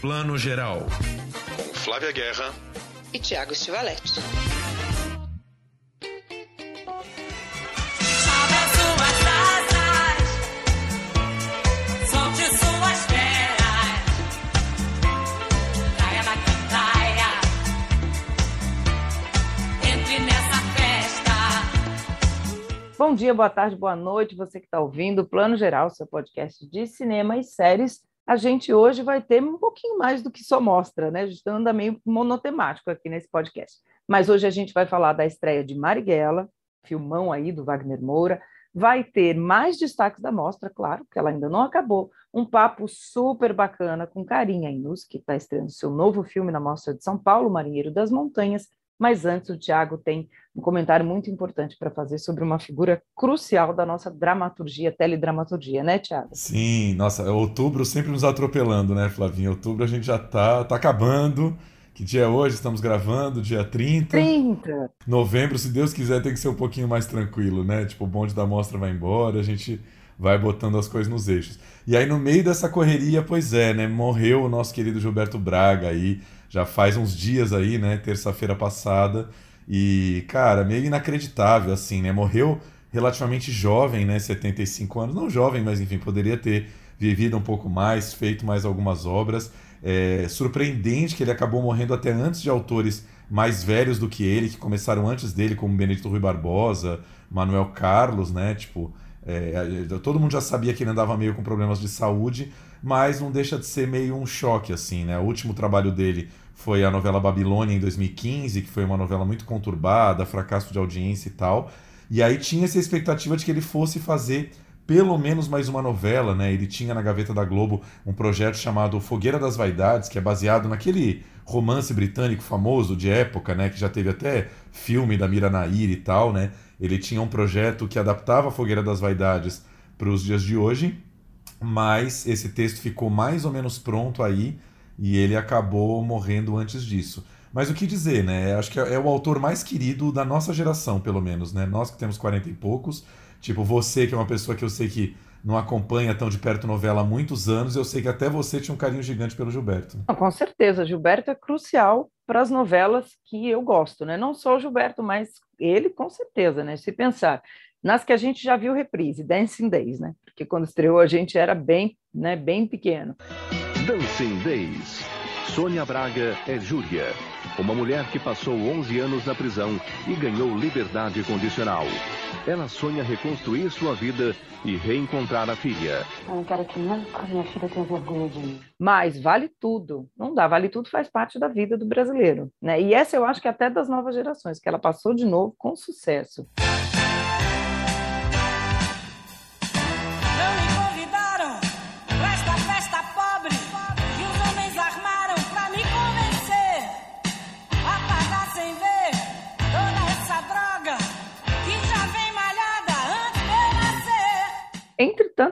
Plano Geral. Com Flávia Guerra e Tiago Stivaletti. Bom dia, boa tarde, boa noite, você que está ouvindo o Plano Geral, seu podcast de cinema e séries. A gente hoje vai ter um pouquinho mais do que só mostra, né? A gente anda meio monotemático aqui nesse podcast. Mas hoje a gente vai falar da estreia de Marighella, filmão aí do Wagner Moura. Vai ter mais destaques da mostra, claro, porque ela ainda não acabou. Um papo super bacana com Carinha Inus, que está estreando seu novo filme na Mostra de São Paulo, Marinheiro das Montanhas, mas antes, o Tiago tem um comentário muito importante para fazer sobre uma figura crucial da nossa dramaturgia, teledramaturgia, né, Tiago? Sim, nossa, outubro sempre nos atropelando, né, Flavinha? Outubro a gente já tá, tá acabando. Que dia é hoje? Estamos gravando, dia 30. 30. Novembro, se Deus quiser, tem que ser um pouquinho mais tranquilo, né? Tipo, o bonde da mostra vai embora, a gente vai botando as coisas nos eixos. E aí, no meio dessa correria, pois é, né? Morreu o nosso querido Gilberto Braga aí já faz uns dias aí, né? Terça-feira passada. E, cara, meio inacreditável, assim, né? Morreu relativamente jovem, né? 75 anos. Não jovem, mas enfim, poderia ter vivido um pouco mais, feito mais algumas obras. É surpreendente que ele acabou morrendo até antes de autores mais velhos do que ele, que começaram antes dele, como Benedito Rui Barbosa, Manuel Carlos, né? Tipo, é, todo mundo já sabia que ele andava meio com problemas de saúde, mas não deixa de ser meio um choque, assim, né? O último trabalho dele foi a novela Babilônia em 2015, que foi uma novela muito conturbada, fracasso de audiência e tal. E aí tinha essa expectativa de que ele fosse fazer pelo menos mais uma novela, né? Ele tinha na gaveta da Globo um projeto chamado Fogueira das Vaidades, que é baseado naquele romance britânico famoso de época, né? Que já teve até filme da Mira Nair e tal, né? Ele tinha um projeto que adaptava a Fogueira das Vaidades para os dias de hoje mas esse texto ficou mais ou menos pronto aí e ele acabou morrendo antes disso. Mas o que dizer, né? Acho que é o autor mais querido da nossa geração, pelo menos, né? Nós que temos 40 e poucos, tipo você que é uma pessoa que eu sei que não acompanha tão de perto novela há muitos anos, eu sei que até você tinha um carinho gigante pelo Gilberto. com certeza, Gilberto é crucial para as novelas que eu gosto, né? Não só o Gilberto, mas ele com certeza, né? Se pensar nas que a gente já viu reprise, Dancing Days, né? Porque quando estreou a gente era bem, né, bem pequeno. Dancing Days. Sônia Braga é Júlia, uma mulher que passou 11 anos na prisão e ganhou liberdade condicional. Ela sonha reconstruir sua vida e reencontrar a filha. Eu não quero que nunca minha filha tenha vergonha de mim. Mas vale tudo. Não dá, vale tudo faz parte da vida do brasileiro. Né? E essa eu acho que é até das novas gerações, que ela passou de novo com sucesso.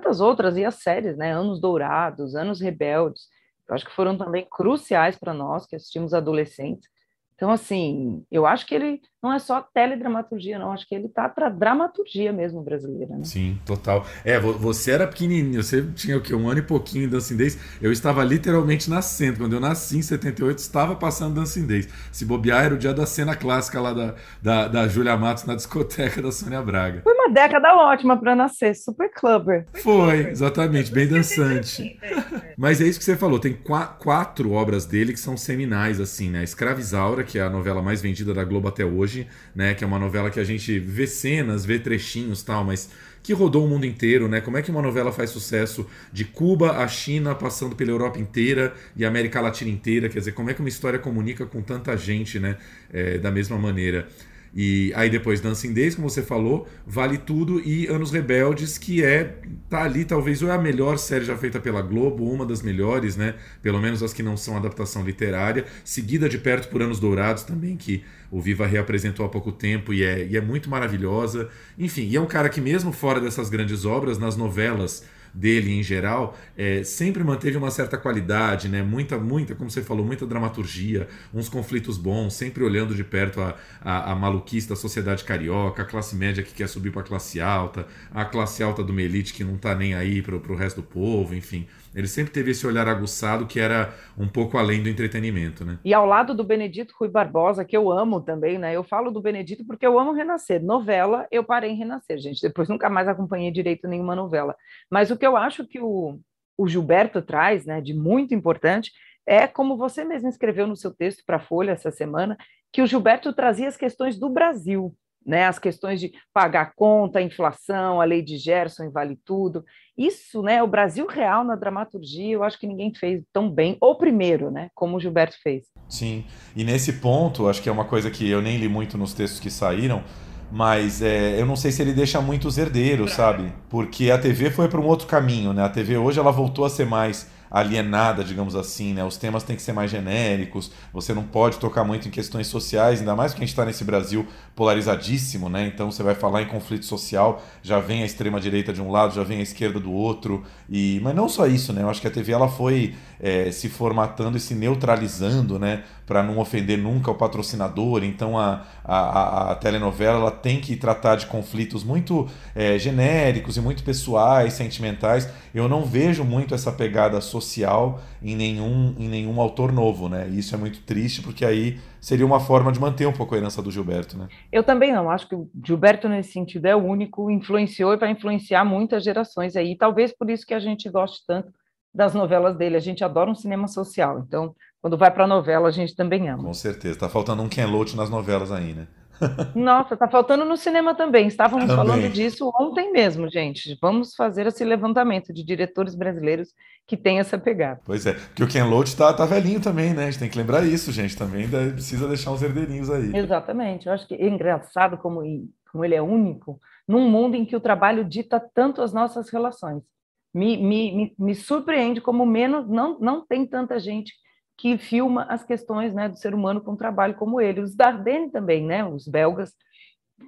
Tantas outras, e as séries, né? Anos Dourados, Anos Rebeldes, eu acho que foram também cruciais para nós que assistimos adolescentes. Então, assim, eu acho que ele não é só teledramaturgia, não. Acho que ele tá para dramaturgia mesmo brasileira, né? Sim, total. É, você era pequenininho, você tinha o quê? Um ano e pouquinho de Dancing Eu estava literalmente nascendo. Quando eu nasci em 78, estava passando Dancing Se bobear, era o dia da cena clássica lá da, da, da Júlia Matos na discoteca da Sônia Braga. Foi uma década ótima para nascer, super clubber. Foi, exatamente, bem dançante. Mas é isso que você falou, tem quatro obras dele que são seminais, assim, né? Escravizaura, que é a novela mais vendida da Globo até hoje hoje, né? Que é uma novela que a gente vê cenas, vê trechinhos tal, mas que rodou o mundo inteiro, né? Como é que uma novela faz sucesso de Cuba a China, passando pela Europa inteira e América Latina inteira? Quer dizer, como é que uma história comunica com tanta gente, né? É, da mesma maneira. E aí depois Dancing Days, como você falou, Vale Tudo e Anos Rebeldes, que é tá ali talvez ou é a melhor série já feita pela Globo, uma das melhores, né? Pelo menos as que não são adaptação literária, seguida de perto por Anos Dourados também, que o Viva reapresentou há pouco tempo e é, e é muito maravilhosa. Enfim, e é um cara que mesmo fora dessas grandes obras, nas novelas dele em geral, é, sempre manteve uma certa qualidade, né? Muita, muita, como você falou, muita dramaturgia, uns conflitos bons, sempre olhando de perto a, a, a maluquice da sociedade carioca, a classe média que quer subir para a classe alta, a classe alta uma elite que não está nem aí para o resto do povo, enfim. Ele sempre teve esse olhar aguçado que era um pouco além do entretenimento, né? E ao lado do Benedito Rui Barbosa, que eu amo também, né? Eu falo do Benedito porque eu amo Renascer. Novela, eu parei em Renascer, gente. Depois nunca mais acompanhei direito nenhuma novela. Mas o que eu acho que o, o Gilberto traz, né, de muito importante, é como você mesmo escreveu no seu texto para a Folha essa semana, que o Gilberto trazia as questões do Brasil, né, as questões de pagar conta, inflação, a lei de Gerson vale tudo. Isso, né, o Brasil real na dramaturgia, eu acho que ninguém fez tão bem, ou primeiro, né, como o Gilberto fez. Sim, e nesse ponto, acho que é uma coisa que eu nem li muito nos textos que saíram, mas é, eu não sei se ele deixa muitos herdeiros, sabe? Porque a TV foi para um outro caminho, né? A TV hoje ela voltou a ser mais alienada, digamos assim, né? Os temas têm que ser mais genéricos, você não pode tocar muito em questões sociais, ainda mais porque a gente está nesse Brasil polarizadíssimo, né? Então você vai falar em conflito social, já vem a extrema direita de um lado, já vem a esquerda do outro, e mas não só isso, né? Eu acho que a TV ela foi é, se formatando e se neutralizando, né? Para não ofender nunca o patrocinador. Então a, a, a telenovela ela tem que tratar de conflitos muito é, genéricos e muito pessoais, sentimentais. Eu não vejo muito essa pegada social em nenhum, em nenhum autor novo, né? E isso é muito triste porque aí seria uma forma de manter um pouco a herança do Gilberto, né? Eu também não, acho que o Gilberto nesse sentido é o único, influenciou e vai influenciar muitas gerações aí, talvez por isso que a gente goste tanto das novelas dele. A gente adora um cinema social, então quando vai para a novela a gente também ama. Com certeza. Tá faltando um Ken Loach nas novelas aí, né? Nossa, tá faltando no cinema também. Estávamos também. falando disso ontem mesmo, gente. Vamos fazer esse levantamento de diretores brasileiros que tem essa pegada. Pois é, porque o Ken Loach tá, tá velhinho também, né? A gente tem que lembrar isso, gente. Também precisa deixar uns herdeirinhos aí. Exatamente. Eu acho que é engraçado como, como ele é único num mundo em que o trabalho dita tanto as nossas relações me, me, me, surpreende como menos não, não tem tanta gente que filma as questões né, do ser humano com um trabalho como ele. Os Dardenne também, né? Os belgas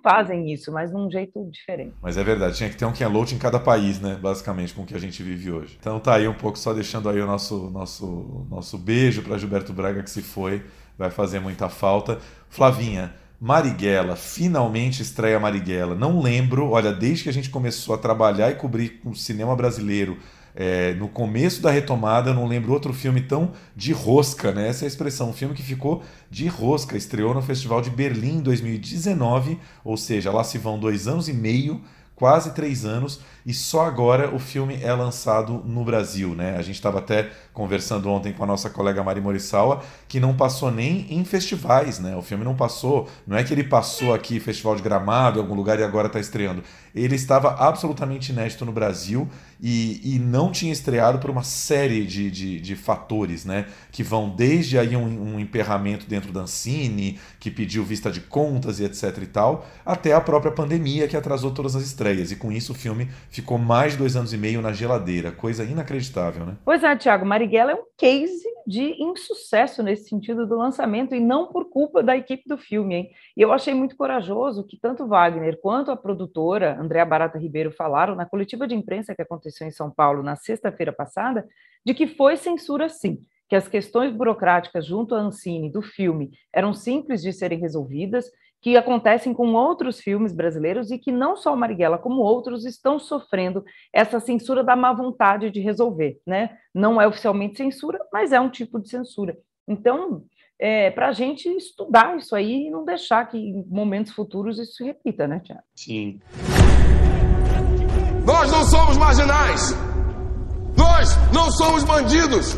fazem isso, mas de um jeito diferente. Mas é verdade, tinha que ter um Ken Loach em cada país, né? Basicamente, com o que a gente vive hoje. Então tá aí um pouco só deixando aí o nosso nosso nosso beijo para Gilberto Braga que se foi, vai fazer muita falta. Flavinha, Marighella, finalmente estreia Marighella. Não lembro, olha, desde que a gente começou a trabalhar e cobrir o cinema brasileiro, é, no começo da retomada, eu não lembro outro filme tão de rosca, né? Essa é a expressão, um filme que ficou de rosca. Estreou no Festival de Berlim em 2019, ou seja, lá se vão dois anos e meio quase três anos e só agora o filme é lançado no Brasil, né? A gente estava até conversando ontem com a nossa colega Mari Morisawa que não passou nem em festivais, né? O filme não passou, não é que ele passou aqui Festival de Gramado, em algum lugar e agora está estreando. Ele estava absolutamente inédito no Brasil e, e não tinha estreado por uma série de, de, de fatores, né? Que vão desde aí um, um emperramento dentro da Ancine, que pediu vista de contas e etc e tal, até a própria pandemia que atrasou todas as estreias. E com isso o filme ficou mais de dois anos e meio na geladeira. Coisa inacreditável, né? Pois é, Tiago. Marighella é um case de insucesso nesse sentido do lançamento e não por culpa da equipe do filme, hein? E eu achei muito corajoso que tanto Wagner quanto a produtora Andréa Barata Ribeiro falaram na coletiva de imprensa que aconteceu em São Paulo na sexta-feira passada, de que foi censura sim, que as questões burocráticas junto à Ancine do filme eram simples de serem resolvidas, que acontecem com outros filmes brasileiros e que não só o Marighella, como outros, estão sofrendo essa censura da má vontade de resolver. Né? Não é oficialmente censura, mas é um tipo de censura. Então, é, para a gente estudar isso aí e não deixar que em momentos futuros isso se repita, né, Tiago? Sim. Nós não somos marginais. Nós não somos bandidos.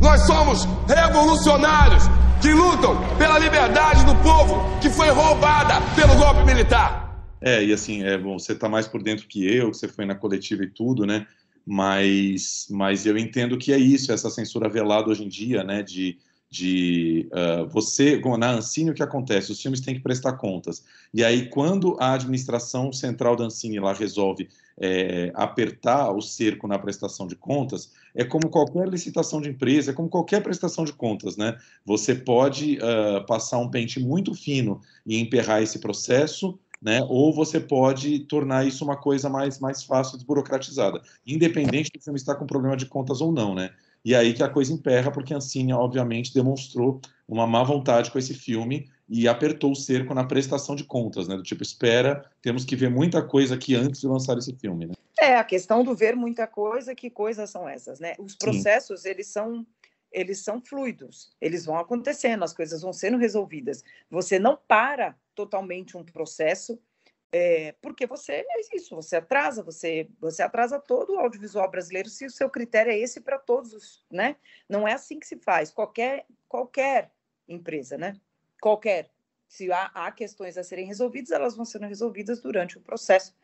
Nós somos revolucionários que lutam pela liberdade do povo que foi roubada pelo golpe militar. É, e assim, é bom, você está mais por dentro que eu, você foi na coletiva e tudo, né? Mas, mas eu entendo que é isso, essa censura velada hoje em dia, né? De, de uh, você, na Ancine, o que acontece? Os filmes têm que prestar contas. E aí, quando a administração central da Ancine lá resolve é, apertar o cerco na prestação de contas, é como qualquer licitação de empresa, é como qualquer prestação de contas, né? Você pode uh, passar um pente muito fino e emperrar esse processo, né? Ou você pode tornar isso uma coisa mais, mais fácil, desburocratizada, independente de filme estar com problema de contas ou não, né? E aí que a coisa emperra, porque a Ancine, obviamente, demonstrou uma má vontade com esse filme e apertou o cerco na prestação de contas, né? Do tipo, espera, temos que ver muita coisa aqui antes de lançar esse filme, né? É, a questão do ver muita coisa, que coisas são essas, né? Os processos, Sim. eles são eles são fluidos, eles vão acontecendo, as coisas vão sendo resolvidas. Você não para totalmente um processo, é, porque você é isso, você atrasa, você, você atrasa todo o audiovisual brasileiro se o seu critério é esse para todos os, né? Não é assim que se faz. Qualquer, qualquer empresa, né? Qualquer. Se há, há questões a serem resolvidas, elas vão sendo resolvidas durante o processo.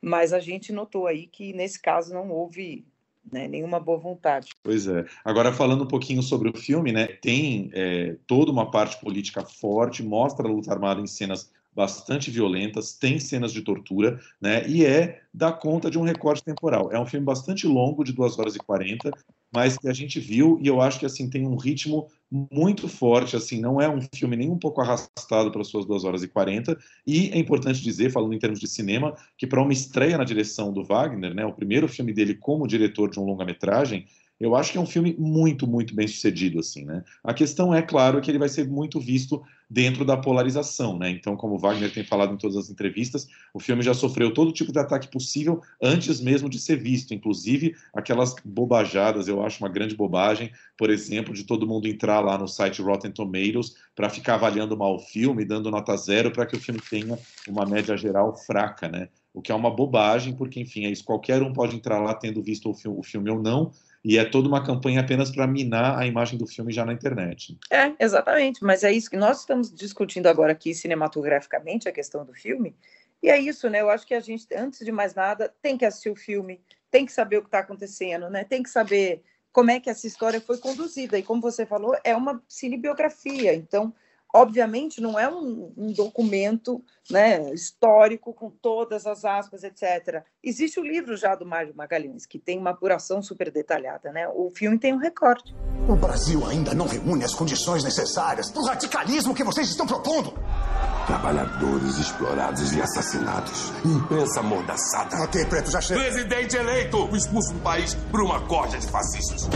Mas a gente notou aí que nesse caso não houve né, nenhuma boa vontade. Pois é. Agora, falando um pouquinho sobre o filme, né, tem é, toda uma parte política forte, mostra a luta armada em cenas bastante violentas, tem cenas de tortura, né? E é da conta de um recorte temporal. É um filme bastante longo, de 2 horas e 40, mas que a gente viu e eu acho que assim tem um ritmo muito forte, assim, não é um filme nem um pouco arrastado para suas 2 horas e 40, e é importante dizer, falando em termos de cinema, que para uma estreia na direção do Wagner, né, o primeiro filme dele como diretor de um longa-metragem, eu acho que é um filme muito, muito bem sucedido, assim, né? A questão é, claro, que ele vai ser muito visto dentro da polarização, né? Então, como Wagner tem falado em todas as entrevistas, o filme já sofreu todo tipo de ataque possível antes mesmo de ser visto, inclusive aquelas bobajadas, eu acho uma grande bobagem, por exemplo, de todo mundo entrar lá no site Rotten Tomatoes para ficar avaliando mal o filme, dando nota zero para que o filme tenha uma média geral fraca, né? O que é uma bobagem, porque, enfim, é isso, qualquer um pode entrar lá tendo visto o filme, o filme ou não, e é toda uma campanha apenas para minar a imagem do filme já na internet. É, exatamente, mas é isso que nós estamos discutindo agora aqui cinematograficamente, a questão do filme, e é isso, né? Eu acho que a gente, antes de mais nada, tem que assistir o filme, tem que saber o que está acontecendo, né? Tem que saber como é que essa história foi conduzida, e como você falou, é uma cinebiografia, então Obviamente, não é um, um, documento né, histórico com todas as aspas, etc. Existe o livro já do Mário Magalhães, que tem uma apuração super detalhada. Né? O filme tem um recorte. O Brasil ainda não reúne as condições necessárias para o radicalismo que vocês estão propondo. Trabalhadores explorados e assassinados. Imprensa amordaçada. Ok, Preto, já chega. Presidente eleito, expulso do país por uma corda de fascistas.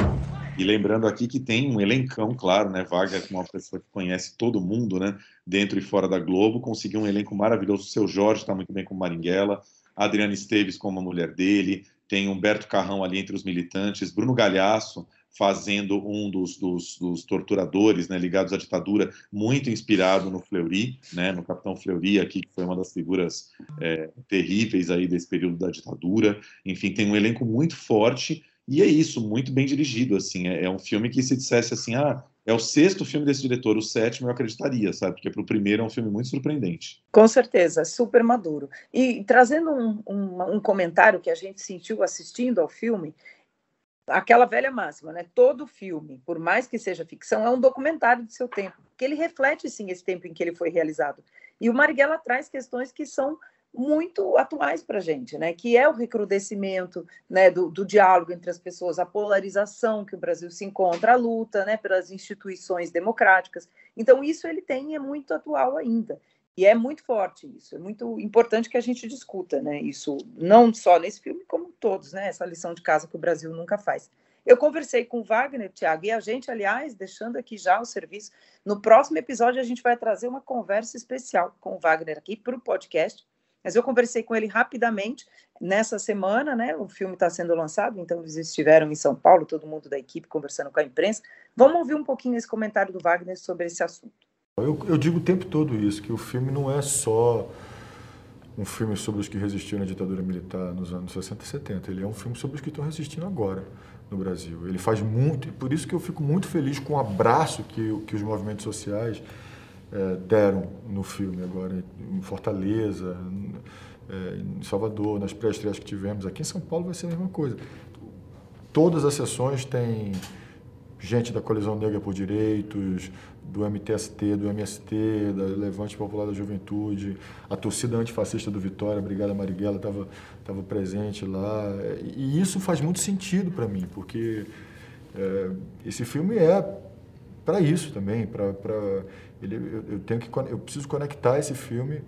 E lembrando aqui que tem um elencão, claro, né? Wagner, uma pessoa que conhece todo mundo, né? Dentro e fora da Globo, conseguiu um elenco maravilhoso. O seu Jorge está muito bem com Maringuela, Adriana Esteves como a mulher dele, tem Humberto Carrão ali entre os militantes, Bruno Galhaço fazendo um dos, dos, dos, torturadores né, ligados à ditadura, muito inspirado no Fleury, né, no Capitão Fleury aqui, que foi uma das figuras é, terríveis aí desse período da ditadura. Enfim, tem um elenco muito forte e é isso, muito bem dirigido, assim. É, é, um filme que se dissesse assim, ah, é o sexto filme desse diretor, o sétimo eu acreditaria, sabe? Porque para o primeiro é um filme muito surpreendente. Com certeza, super maduro. E trazendo um, um, um comentário que a gente sentiu assistindo ao filme, aquela velha máxima, né? Todo filme, por mais que seja ficção, é um documentário do seu tempo, que ele reflete sim esse tempo em que ele foi realizado. E o Marighella traz questões que são muito atuais para a gente, né? que é o recrudescimento né, do, do, diálogo entre as pessoas, a polarização que o Brasil se encontra, a luta né, pelas instituições democráticas. Então, isso ele tem é muito atual ainda. E é muito forte isso, é muito importante que a gente discuta né, isso, não só nesse filme, como todos, né, essa lição de casa que o Brasil nunca faz. Eu conversei com o Wagner, Tiago, e a gente, aliás, deixando aqui já o serviço, no próximo episódio a gente vai trazer uma conversa especial com o Wagner aqui para o podcast, mas eu conversei com ele rapidamente nessa semana, né? O filme está sendo lançado, então eles estiveram em São Paulo, todo mundo da equipe conversando com a imprensa. Vamos ouvir um pouquinho esse comentário do Wagner sobre esse assunto. Eu, eu digo o tempo todo isso, que o filme não é só um filme sobre os que resistiram à ditadura militar nos anos 60 e 70. Ele é um filme sobre os que estão resistindo agora no Brasil. Ele faz muito, e por isso que eu fico muito feliz com o abraço que, que os movimentos sociais é, deram no filme agora, em Fortaleza, é, em Salvador, nas pré-estreias que tivemos. Aqui em São Paulo vai ser a mesma coisa. Todas as sessões têm gente da Colisão Negra por Direitos, do MTST, do MST, da Levante Popular da Juventude, a torcida antifascista do Vitória, a Brigada Marighella, estava tava presente lá. E isso faz muito sentido para mim, porque é, esse filme é para isso também, para ele, eu, eu, tenho que eu preciso conectar esse filme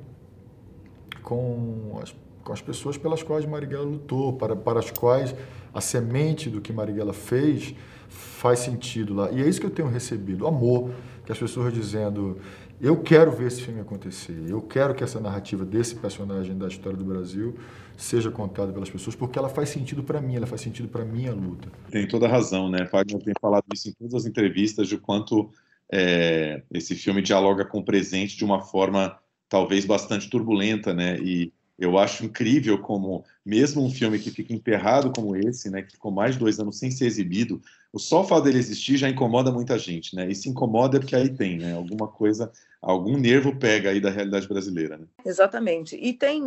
com as, com as pessoas pelas quais Marighella lutou, para, para as quais a semente do que Marighella fez faz sentido lá. E é isso que eu tenho recebido, amor, que as pessoas dizendo, eu quero ver esse filme acontecer, eu quero que essa narrativa desse personagem da história do Brasil seja contada pelas pessoas, porque ela faz sentido para mim, ela faz sentido para minha luta. Tem toda razão, né? Fagner tem falado isso em todas as entrevistas, de quanto é, esse filme dialoga com o presente de uma forma talvez bastante turbulenta, né? E eu acho incrível como, mesmo um filme que fica emperrado como esse, né, que ficou mais de dois anos sem ser exibido, o só fato dele existir já incomoda muita gente, né? E se incomoda porque aí tem, né? Alguma coisa, algum nervo pega aí da realidade brasileira, né? Exatamente. E tem,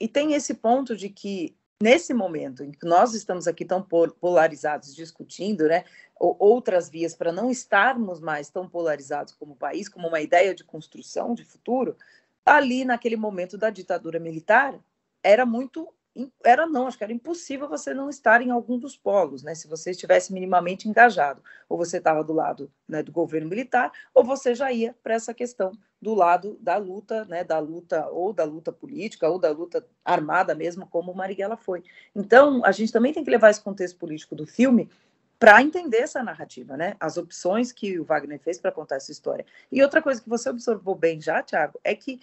e tem esse ponto de que nesse momento em que nós estamos aqui tão polarizados discutindo, né, outras vias para não estarmos mais tão polarizados como país, como uma ideia de construção de futuro, ali naquele momento da ditadura militar, era muito era não, acho que era impossível você não estar em algum dos polos, né? Se você estivesse minimamente engajado, ou você estava do lado né, do governo militar, ou você já ia para essa questão do lado da luta, né? Da luta ou da luta política ou da luta armada mesmo, como Marighella foi. Então, a gente também tem que levar esse contexto político do filme para entender essa narrativa, né? As opções que o Wagner fez para contar essa história. E outra coisa que você observou bem já, Tiago, é que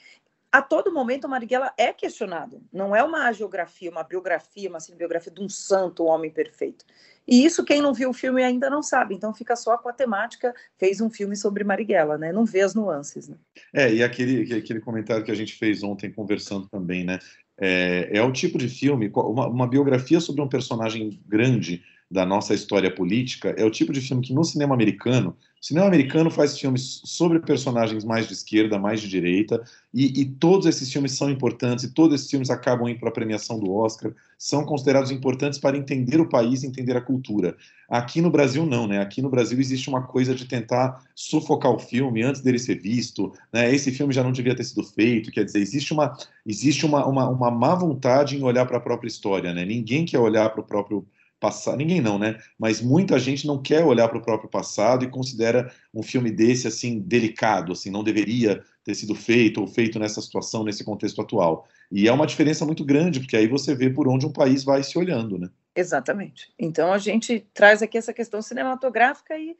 a todo momento o Marighella é questionado. Não é uma geografia, uma biografia, uma biografia de um santo, um homem perfeito. E isso quem não viu o filme ainda não sabe. Então fica só com a temática, fez um filme sobre Marighella, né? Não vê as nuances, né? É, e aquele, aquele comentário que a gente fez ontem conversando também, né? É, é o tipo de filme, uma, uma biografia sobre um personagem grande, da nossa história política, é o tipo de filme que no cinema americano, o cinema americano faz filmes sobre personagens mais de esquerda, mais de direita, e, e todos esses filmes são importantes, e todos esses filmes acabam indo para a premiação do Oscar, são considerados importantes para entender o país, entender a cultura. Aqui no Brasil não, né? Aqui no Brasil existe uma coisa de tentar sufocar o filme antes dele ser visto, né? Esse filme já não devia ter sido feito, quer dizer, existe uma, existe uma, uma, uma má vontade em olhar para a própria história, né? Ninguém quer olhar para o próprio passado, ninguém não, né? Mas muita gente não quer olhar para o próprio passado e considera um filme desse assim delicado, assim, não deveria ter sido feito ou feito nessa situação, nesse contexto atual. E é uma diferença muito grande, porque aí você vê por onde um país vai se olhando, né? Exatamente. Então a gente traz aqui essa questão cinematográfica e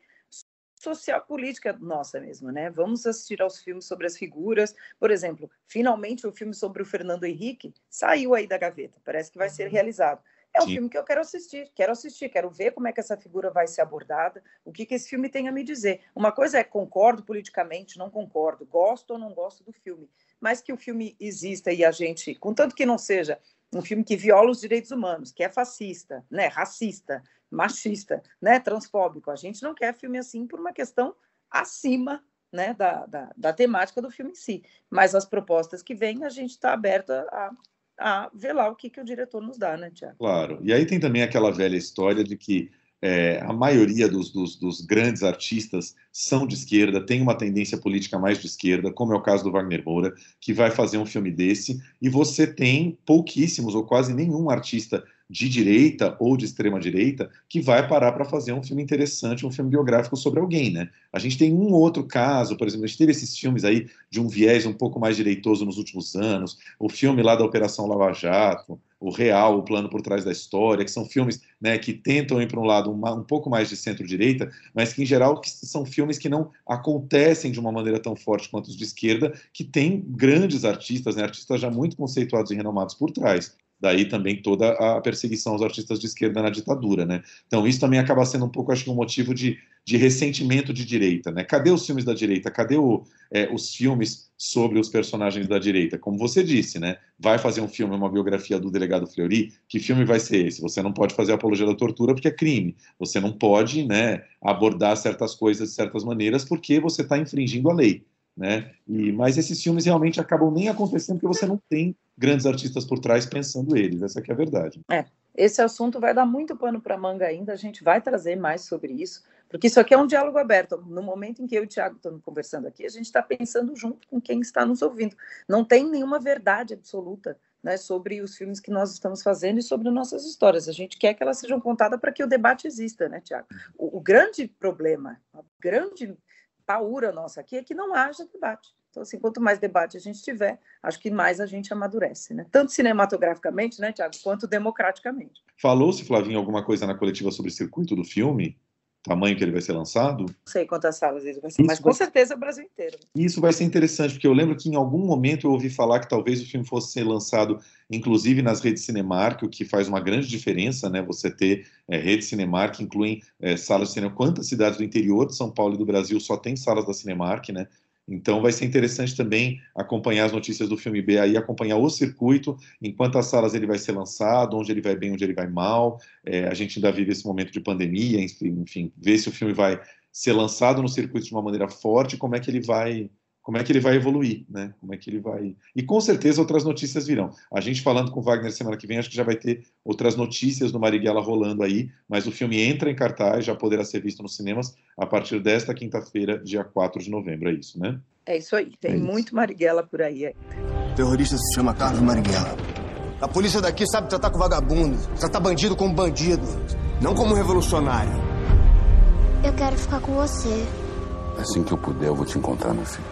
social política nossa mesmo, né? Vamos assistir aos filmes sobre as figuras, por exemplo, finalmente o filme sobre o Fernando Henrique saiu aí da gaveta, parece que vai ser uhum. realizado. É um Sim. filme que eu quero assistir, quero assistir, quero ver como é que essa figura vai ser abordada, o que, que esse filme tem a me dizer. Uma coisa é concordo politicamente, não concordo, gosto ou não gosto do filme, mas que o filme exista e a gente, contanto que não seja um filme que viola os direitos humanos, que é fascista, né, racista, machista, né, transfóbico, a gente não quer filme assim por uma questão acima né, da, da, da temática do filme em si. Mas as propostas que vêm, a gente está aberta a a ver lá o que, que o diretor nos dá, né, Tiago? Claro. E aí tem também aquela velha história de que é, a maioria dos, dos, dos, grandes artistas são de esquerda, tem uma tendência política mais de esquerda, como é o caso do Wagner Moura, que vai fazer um filme desse, e você tem pouquíssimos ou quase nenhum artista de direita ou de extrema direita que vai parar para fazer um filme interessante, um filme biográfico sobre alguém, né? A gente tem um outro caso, por exemplo, a gente teve esses filmes aí de um viés um pouco mais direitoso nos últimos anos, o filme lá da Operação Lava Jato, o Real, o Plano por Trás da História, que são filmes né, que tentam ir para um lado um, um pouco mais de centro-direita, mas que, em geral, que são filmes que não acontecem de uma maneira tão forte quanto os de esquerda, que tem grandes artistas, né, artistas já muito conceituados e renomados por trás daí também toda a perseguição aos artistas de esquerda na ditadura, né? Então isso também acaba sendo um pouco, acho que um motivo de, de ressentimento de direita, né? Cadê os filmes da direita? Cadê o, é, os filmes sobre os personagens da direita? Como você disse, né? Vai fazer um filme, uma biografia do delegado Fleury, que filme vai ser esse? Você não pode fazer apologia da tortura porque é crime. Você não pode, né, abordar certas coisas de certas maneiras porque você está infringindo a lei né? E, mas esses filmes realmente acabam nem acontecendo porque você não tem grandes artistas por trás pensando eles, essa é a verdade. É, esse assunto vai dar muito pano para manga ainda, a gente vai trazer mais sobre isso, porque isso aqui é um diálogo aberto. No momento em que eu e o Tiago estamos conversando aqui, a gente está pensando junto com quem está nos ouvindo. Não tem nenhuma verdade absoluta né, sobre os filmes que nós estamos fazendo e sobre nossas histórias. A gente quer que elas sejam contadas para que o debate exista, né, Tiago? O, o grande problema, a grande paura nossa aqui é que não haja debate. Então, assim, quanto mais debate a gente tiver, acho que mais a gente amadurece, né? Tanto cinematograficamente, né, Tiago, quanto democraticamente. Falou-se, Flavinho, alguma coisa na coletiva sobre o circuito do filme? tamanho que ele vai ser lançado? Não sei quantas salas ele vai ser, Isso mas com certeza é o Brasil inteiro. Isso vai ser interessante, porque eu lembro que em algum momento eu ouvi falar que talvez o filme fosse ser lançado, inclusive nas redes Cinemark, o que faz uma grande diferença, né? Você ter é, redes Cinemark incluem é, salas de cinema. Quantas cidades do interior de São Paulo e do Brasil só tem salas da Cinemark, né? Então vai ser interessante também acompanhar as notícias do filme B aí, acompanhar o circuito, em quantas salas ele vai ser lançado, onde ele vai bem, onde ele vai mal. É, a gente ainda vive esse momento de pandemia, enfim, ver se o filme vai ser lançado no circuito de uma maneira forte, como é que ele vai como é que ele vai evoluir, né? Como é que ele vai. E com certeza outras notícias virão. A gente falando com o Wagner semana que vem, acho que já vai ter outras notícias do Marighella rolando aí, mas o filme entra em cartaz, já poderá ser visto nos cinemas a partir desta quinta-feira, dia 4 de novembro. É isso, né? É isso aí. Tem é muito Marighella por aí. É. O terrorista se chama Carlos Marighella. A polícia daqui sabe tratar com vagabundo, tratar bandido como bandido, não como revolucionário. Eu quero ficar com você. Assim que eu puder, eu vou te encontrar, meu filho.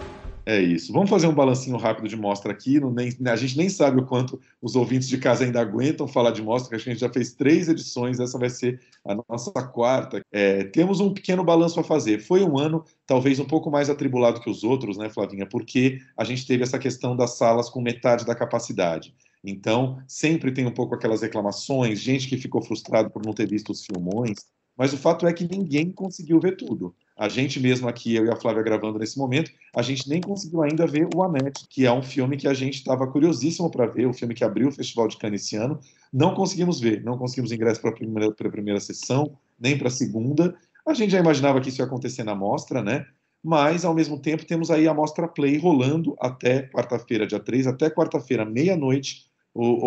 É isso. Vamos fazer um balancinho rápido de mostra aqui. Não, nem, a gente nem sabe o quanto os ouvintes de casa ainda aguentam falar de mostra, que a gente já fez três edições, essa vai ser a nossa quarta. É, temos um pequeno balanço a fazer. Foi um ano talvez um pouco mais atribulado que os outros, né, Flavinha? Porque a gente teve essa questão das salas com metade da capacidade. Então, sempre tem um pouco aquelas reclamações, gente que ficou frustrado por não ter visto os filmões, mas o fato é que ninguém conseguiu ver tudo. A gente mesmo aqui, eu e a Flávia gravando nesse momento, a gente nem conseguiu ainda ver o Annette, que é um filme que a gente estava curiosíssimo para ver, o filme que abriu o Festival de Cannes esse ano. Não conseguimos ver, não conseguimos ingresso para a primeira, primeira sessão, nem para a segunda. A gente já imaginava que isso ia acontecer na mostra, né? Mas, ao mesmo tempo, temos aí a Mostra Play rolando até quarta-feira, dia 3, até quarta-feira, meia-noite.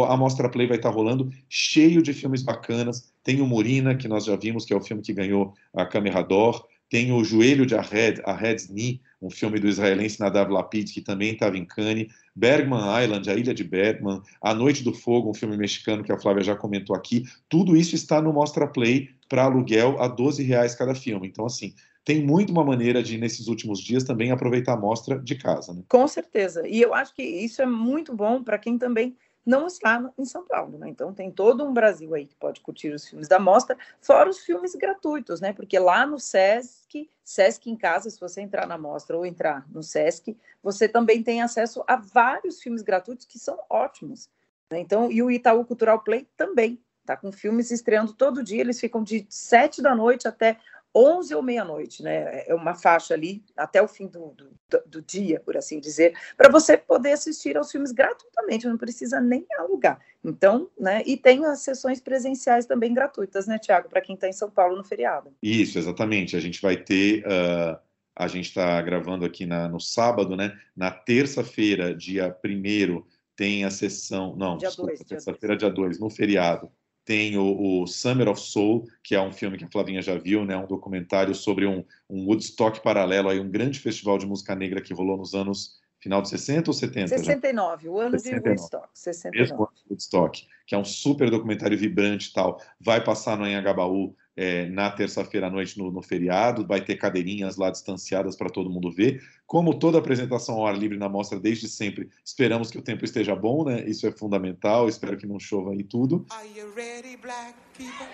A Mostra Play vai estar rolando, cheio de filmes bacanas. Tem o Morina, que nós já vimos, que é o filme que ganhou a Câmera d'Or. Tem o Joelho de Ahed, Ahed's Knee, um filme do israelense Nadav Lapid, que também estava em Cannes. Bergman Island, A Ilha de Bergman. A Noite do Fogo, um filme mexicano que a Flávia já comentou aqui. Tudo isso está no Mostra Play para aluguel a 12 reais cada filme. Então, assim, tem muito uma maneira de, nesses últimos dias, também aproveitar a mostra de casa. Né? Com certeza. E eu acho que isso é muito bom para quem também não está em São Paulo, né? Então tem todo um Brasil aí que pode curtir os filmes da mostra, fora os filmes gratuitos, né? Porque lá no SESC, SESC em casa, se você entrar na mostra ou entrar no SESC, você também tem acesso a vários filmes gratuitos que são ótimos. Né? Então, e o Itaú Cultural Play também, tá com filmes estreando todo dia, eles ficam de sete da noite até 11 ou meia-noite, né? É uma faixa ali até o fim do, do, do dia, por assim dizer, para você poder assistir aos filmes gratuitamente, não precisa nem alugar. Então, né? E tem as sessões presenciais também gratuitas, né, Tiago, para quem está em São Paulo no feriado. Isso, exatamente. A gente vai ter. Uh, a gente está gravando aqui na, no sábado, né? Na terça-feira, dia 1 tem a sessão. Não, dia desculpa, terça-feira, dia 2, no feriado tem o, o, Summer of Soul, que é um filme que a Flavinha já viu, né? Um documentário sobre um, um Woodstock paralelo, aí um grande festival de música negra que rolou nos anos final de 60 ou 70? 69, já? o ano 69. de Woodstock. 69. Mesmo ano de Woodstock, que é um super documentário vibrante e tal. Vai passar no Anhangabaú é, na terça-feira à noite no, no, feriado, vai ter cadeirinhas lá distanciadas para todo mundo ver. Como toda apresentação ao ar livre na mostra desde sempre, esperamos que o tempo esteja bom, né? Isso é fundamental, espero que não chova aí tudo. Are you ready, black people?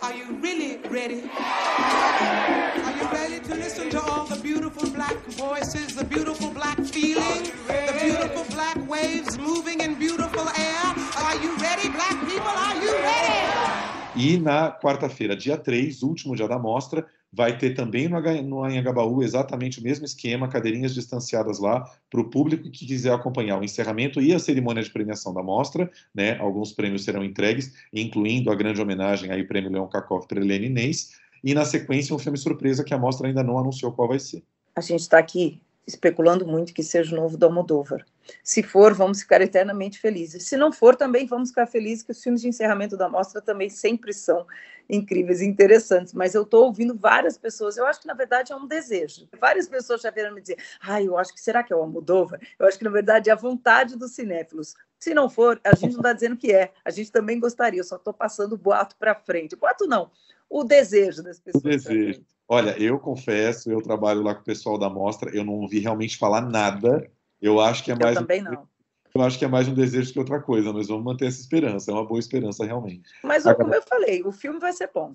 Are you really ready? Are you ready to listen to all the beautiful black voices, the beautiful black feeling, the beautiful black waves moving in beautiful air? Are you ready, black people? E na quarta-feira, dia 3, último dia da mostra, vai ter também no, no Anhangabaú exatamente o mesmo esquema, cadeirinhas distanciadas lá para o público que quiser acompanhar o encerramento e a cerimônia de premiação da mostra, né? Alguns prêmios serão entregues, incluindo a grande homenagem aí prêmio Leão Kakov para Helene Inês, e na sequência um filme surpresa que a mostra ainda não anunciou qual vai ser. A gente está aqui especulando muito que seja o novo do Almodóvar. Se for, vamos ficar eternamente felizes. Se não for, também vamos ficar felizes que os filmes de encerramento da mostra também sempre são incríveis e interessantes. Mas eu estou ouvindo várias pessoas, eu acho que na verdade é um desejo. Várias pessoas já vieram me dizer, ah, eu acho que será que é o Almodóvar? Eu acho que na verdade é a vontade dos cinéfilos. Se não for, a gente não está dizendo que é. A gente também gostaria, eu só estou passando o boato para frente. Boato não, o desejo das pessoas. O desejo. Olha, eu confesso, eu trabalho lá com o pessoal da mostra, eu não ouvi realmente falar nada. Eu acho que é mais. Eu também não. Eu acho que é mais um desejo que outra coisa, mas vamos manter essa esperança. É uma boa esperança, realmente. Mas, Agora... como eu falei, o filme vai ser bom.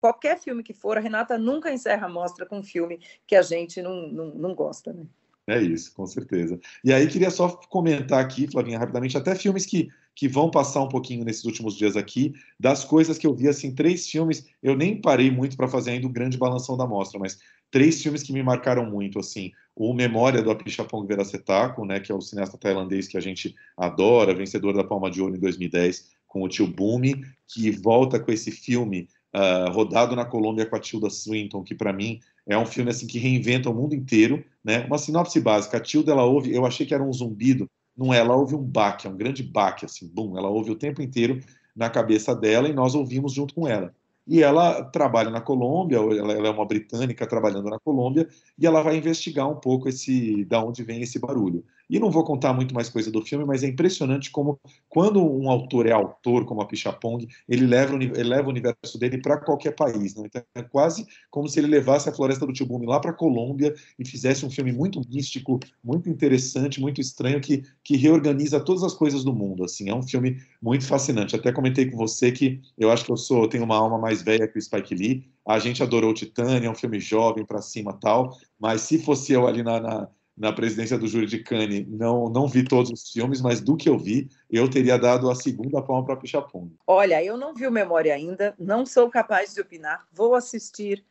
Qualquer filme que for, a Renata nunca encerra a mostra com um filme que a gente não, não, não gosta, né? É isso, com certeza. E aí queria só comentar aqui, Flavinha, rapidamente, até filmes que, que vão passar um pouquinho nesses últimos dias aqui, das coisas que eu vi, assim, três filmes, eu nem parei muito para fazer ainda o grande balanção da mostra, mas três filmes que me marcaram muito, assim, o Memória do Apichatpong Veerasetako, né, que é o cineasta tailandês que a gente adora, vencedor da Palma de Ouro em 2010, com o tio Bumi, que volta com esse filme uh, rodado na Colômbia com a Tilda Swinton, que para mim é um filme assim que reinventa o mundo inteiro, né? Uma sinopse básica. A Tilda ela ouve, eu achei que era um zumbido, não é? Ela ouve um baque, é um grande baque assim, bum. Ela ouve o tempo inteiro na cabeça dela e nós ouvimos junto com ela. E ela trabalha na Colômbia, ela, ela é uma britânica trabalhando na Colômbia, e ela vai investigar um pouco esse, da onde vem esse barulho. E não vou contar muito mais coisa do filme, mas é impressionante como, quando um autor é autor, como a Pichapong, ele leva, ele leva o universo dele para qualquer país. Né? Então, é quase como se ele levasse a Floresta do Tibumi lá para a Colômbia e fizesse um filme muito místico, muito interessante, muito estranho, que, que reorganiza todas as coisas do mundo. Assim, É um filme muito fascinante. Até comentei com você que eu acho que eu sou tenho uma alma mais velha que o Spike Lee. A gente adorou Titânia, é um filme jovem para cima tal, mas se fosse eu ali na, na na presidência do júri de Cannes, não, não vi todos os filmes, mas do que eu vi, eu teria dado a segunda palma para Pichapong. Olha, eu não vi o Memória ainda, não sou capaz de opinar, vou assistir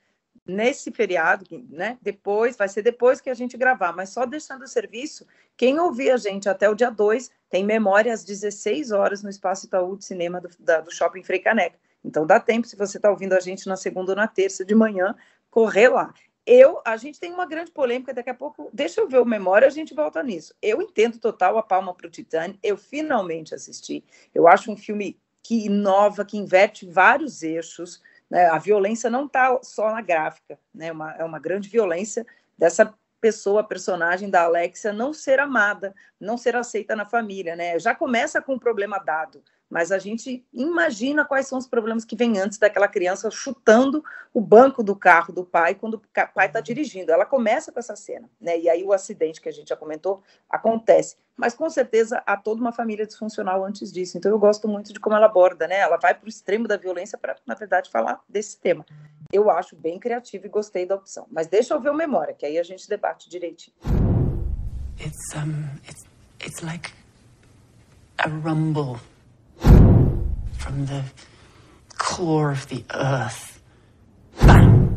nesse feriado, né? Depois, vai ser depois que a gente gravar, mas só deixando o serviço, quem ouvir a gente até o dia 2 tem memória às 16 horas no Espaço Itaú de Cinema do, da, do Shopping Frei Caneca. Então dá tempo, se você está ouvindo a gente na segunda ou na terça de manhã, correr lá eu, a gente tem uma grande polêmica daqui a pouco. Deixa eu ver o memória, a gente volta nisso. Eu entendo total a palma para o Titânio. Eu finalmente assisti. Eu acho um filme que inova, que inverte vários eixos. Né? A violência não está só na gráfica, né? Uma, é uma grande violência dessa pessoa, personagem da Alexia, não ser amada, não ser aceita na família, né? Já começa com um problema dado mas a gente imagina quais são os problemas que vêm antes daquela criança chutando o banco do carro do pai quando o pai está dirigindo. Ela começa com essa cena, né? E aí o acidente que a gente já comentou acontece. Mas com certeza há toda uma família disfuncional antes disso. Então eu gosto muito de como ela aborda, né? Ela vai para o extremo da violência para, na verdade, falar desse tema. Eu acho bem criativo e gostei da opção. Mas deixa eu ver o memória, que aí a gente debate direitinho. It's um, it's, it's like a rumble from the core of the earth. Bang!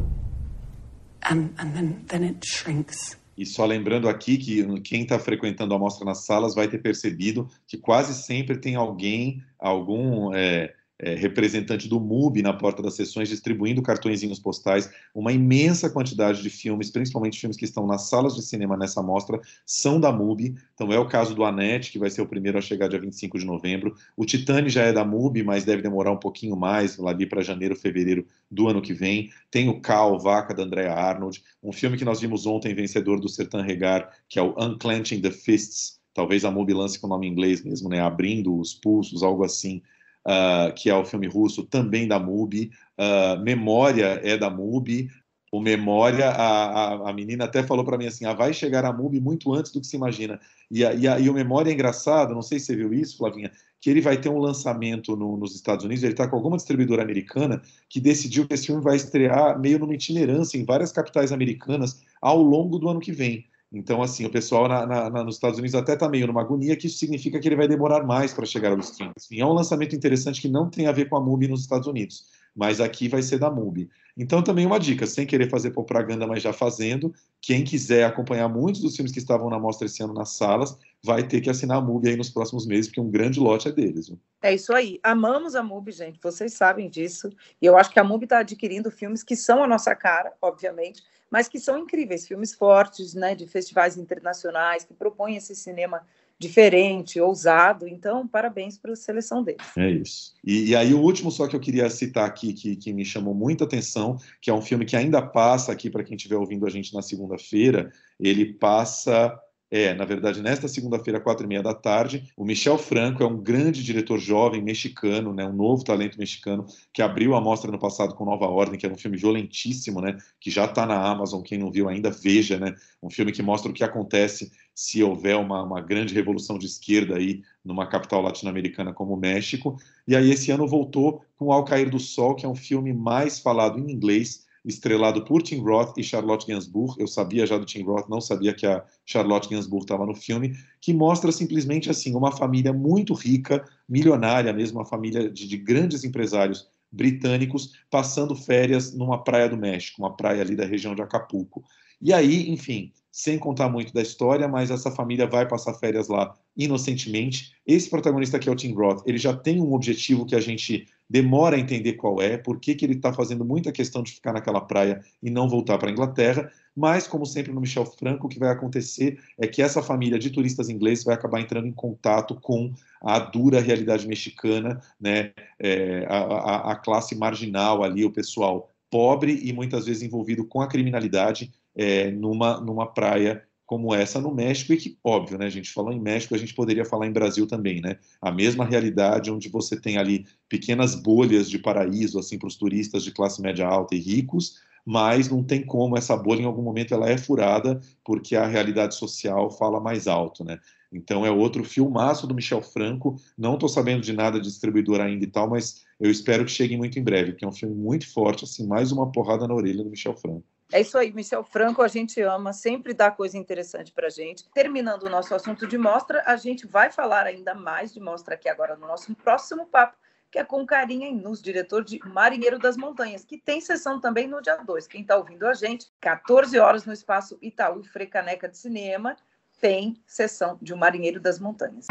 And, and then, then it shrinks. E só lembrando aqui que quem está frequentando a mostra nas salas vai ter percebido que quase sempre tem alguém, algum é, é, representante do MUBI na porta das sessões, distribuindo cartõezinhos postais. Uma imensa quantidade de filmes, principalmente filmes que estão nas salas de cinema nessa mostra, são da MUBI. Então é o caso do Anete, que vai ser o primeiro a chegar dia 25 de novembro. O Titane já é da MUBI, mas deve demorar um pouquinho mais, lá ali para janeiro, fevereiro do ano que vem. Tem o Cal, Vaca, da Andrea Arnold. Um filme que nós vimos ontem, vencedor do Sertan Regar, que é o Unclenching the Fists. Talvez a MUBI lance com o nome em inglês mesmo, né? Abrindo os pulsos, algo assim uh, que é o filme russo, também da MUBI. Uh, Memória é da MUBI. O Memória, a, a, a menina até falou para mim assim: ah, vai chegar a MUBI muito antes do que se imagina. E, a, e, a, e o Memória é engraçado, não sei se você viu isso, Flavinha, que ele vai ter um lançamento no, nos Estados Unidos, ele está com alguma distribuidora americana que decidiu que esse filme vai estrear meio numa itinerância em várias capitais americanas ao longo do ano que vem. Então, assim, o pessoal na, na, nos Estados Unidos até está meio numa agonia, que isso significa que ele vai demorar mais para chegar ao stream. Assim, é um lançamento interessante que não tem a ver com a MUBI nos Estados Unidos, mas aqui vai ser da MUBI. Então, também uma dica, sem querer fazer propaganda, mas já fazendo, quem quiser acompanhar muitos dos filmes que estavam na mostra esse ano nas salas, vai ter que assinar a MUBI aí nos próximos meses, porque um grande lote é deles. Viu? É isso aí. Amamos a MUBI, gente, vocês sabem disso. E eu acho que a MUBI está adquirindo filmes que são a nossa cara, obviamente, mas que são incríveis, filmes fortes, né, de festivais internacionais, que propõem esse cinema diferente, ousado. Então, parabéns para a seleção deles. É isso. E, e, aí, o último só que eu queria citar aqui, que, que me chamou muita atenção, que é um filme que ainda passa aqui para quem estiver ouvindo a gente na segunda-feira, ele passa É, na verdade, nesta segunda-feira, quatro e meia da tarde, o Michel Franco é um grande diretor jovem mexicano, né, um novo talento mexicano, que abriu a mostra no passado com Nova Ordem, que era um filme violentíssimo, né, que já está na Amazon, quem não viu ainda, veja, né, um filme que mostra o que acontece se houver uma, uma grande revolução de esquerda aí numa capital latino-americana como o México. E aí esse ano voltou com Ao Cair do Sol, que é um filme mais falado em inglês, estrelado por Tim Roth e Charlotte Gainsbourg. Eu sabia já do Tim Roth, não sabia que a Charlotte Gainsbourg estava no filme, que mostra simplesmente assim uma família muito rica, milionária mesmo, uma família de, de grandes empresários britânicos passando férias numa praia do México, uma praia ali da região de Acapulco. E aí, enfim, sem contar muito da história, mas essa família vai passar férias lá inocentemente. Esse protagonista que é o Tim Roth, ele já tem um objetivo que a gente demora a entender qual é, por que, que ele está fazendo muita questão de ficar naquela praia e não voltar para a Inglaterra, mas, como sempre no Michel Franco, o que vai acontecer é que essa família de turistas ingleses vai acabar entrando em contato com a dura realidade mexicana, né, é, a, a, a classe marginal ali, o pessoal pobre e muitas vezes envolvido com a criminalidade é, numa, numa praia como essa no México, e que, óbvio, né, a gente falou em México, a gente poderia falar em Brasil também, né? A mesma realidade onde você tem ali pequenas bolhas de paraíso, assim, para os turistas de classe média alta e ricos, mas não tem como, essa bolha em algum momento ela é furada, porque a realidade social fala mais alto, né? Então é outro filmaço do Michel Franco, não estou sabendo de nada de distribuidor ainda e tal, mas eu espero que chegue muito em breve, porque é um filme muito forte, assim, mais uma porrada na orelha do Michel Franco. É isso aí, Michel Franco, a gente ama, sempre dá coisa interessante para gente. Terminando o nosso assunto de mostra, a gente vai falar ainda mais de mostra aqui agora no nosso próximo papo, que é com Carinha Inus, diretor de Marinheiro das Montanhas, que tem sessão também no dia 2. Quem está ouvindo a gente, 14 horas no espaço Itaú Frecaneca de Cinema, tem sessão de O Marinheiro das Montanhas.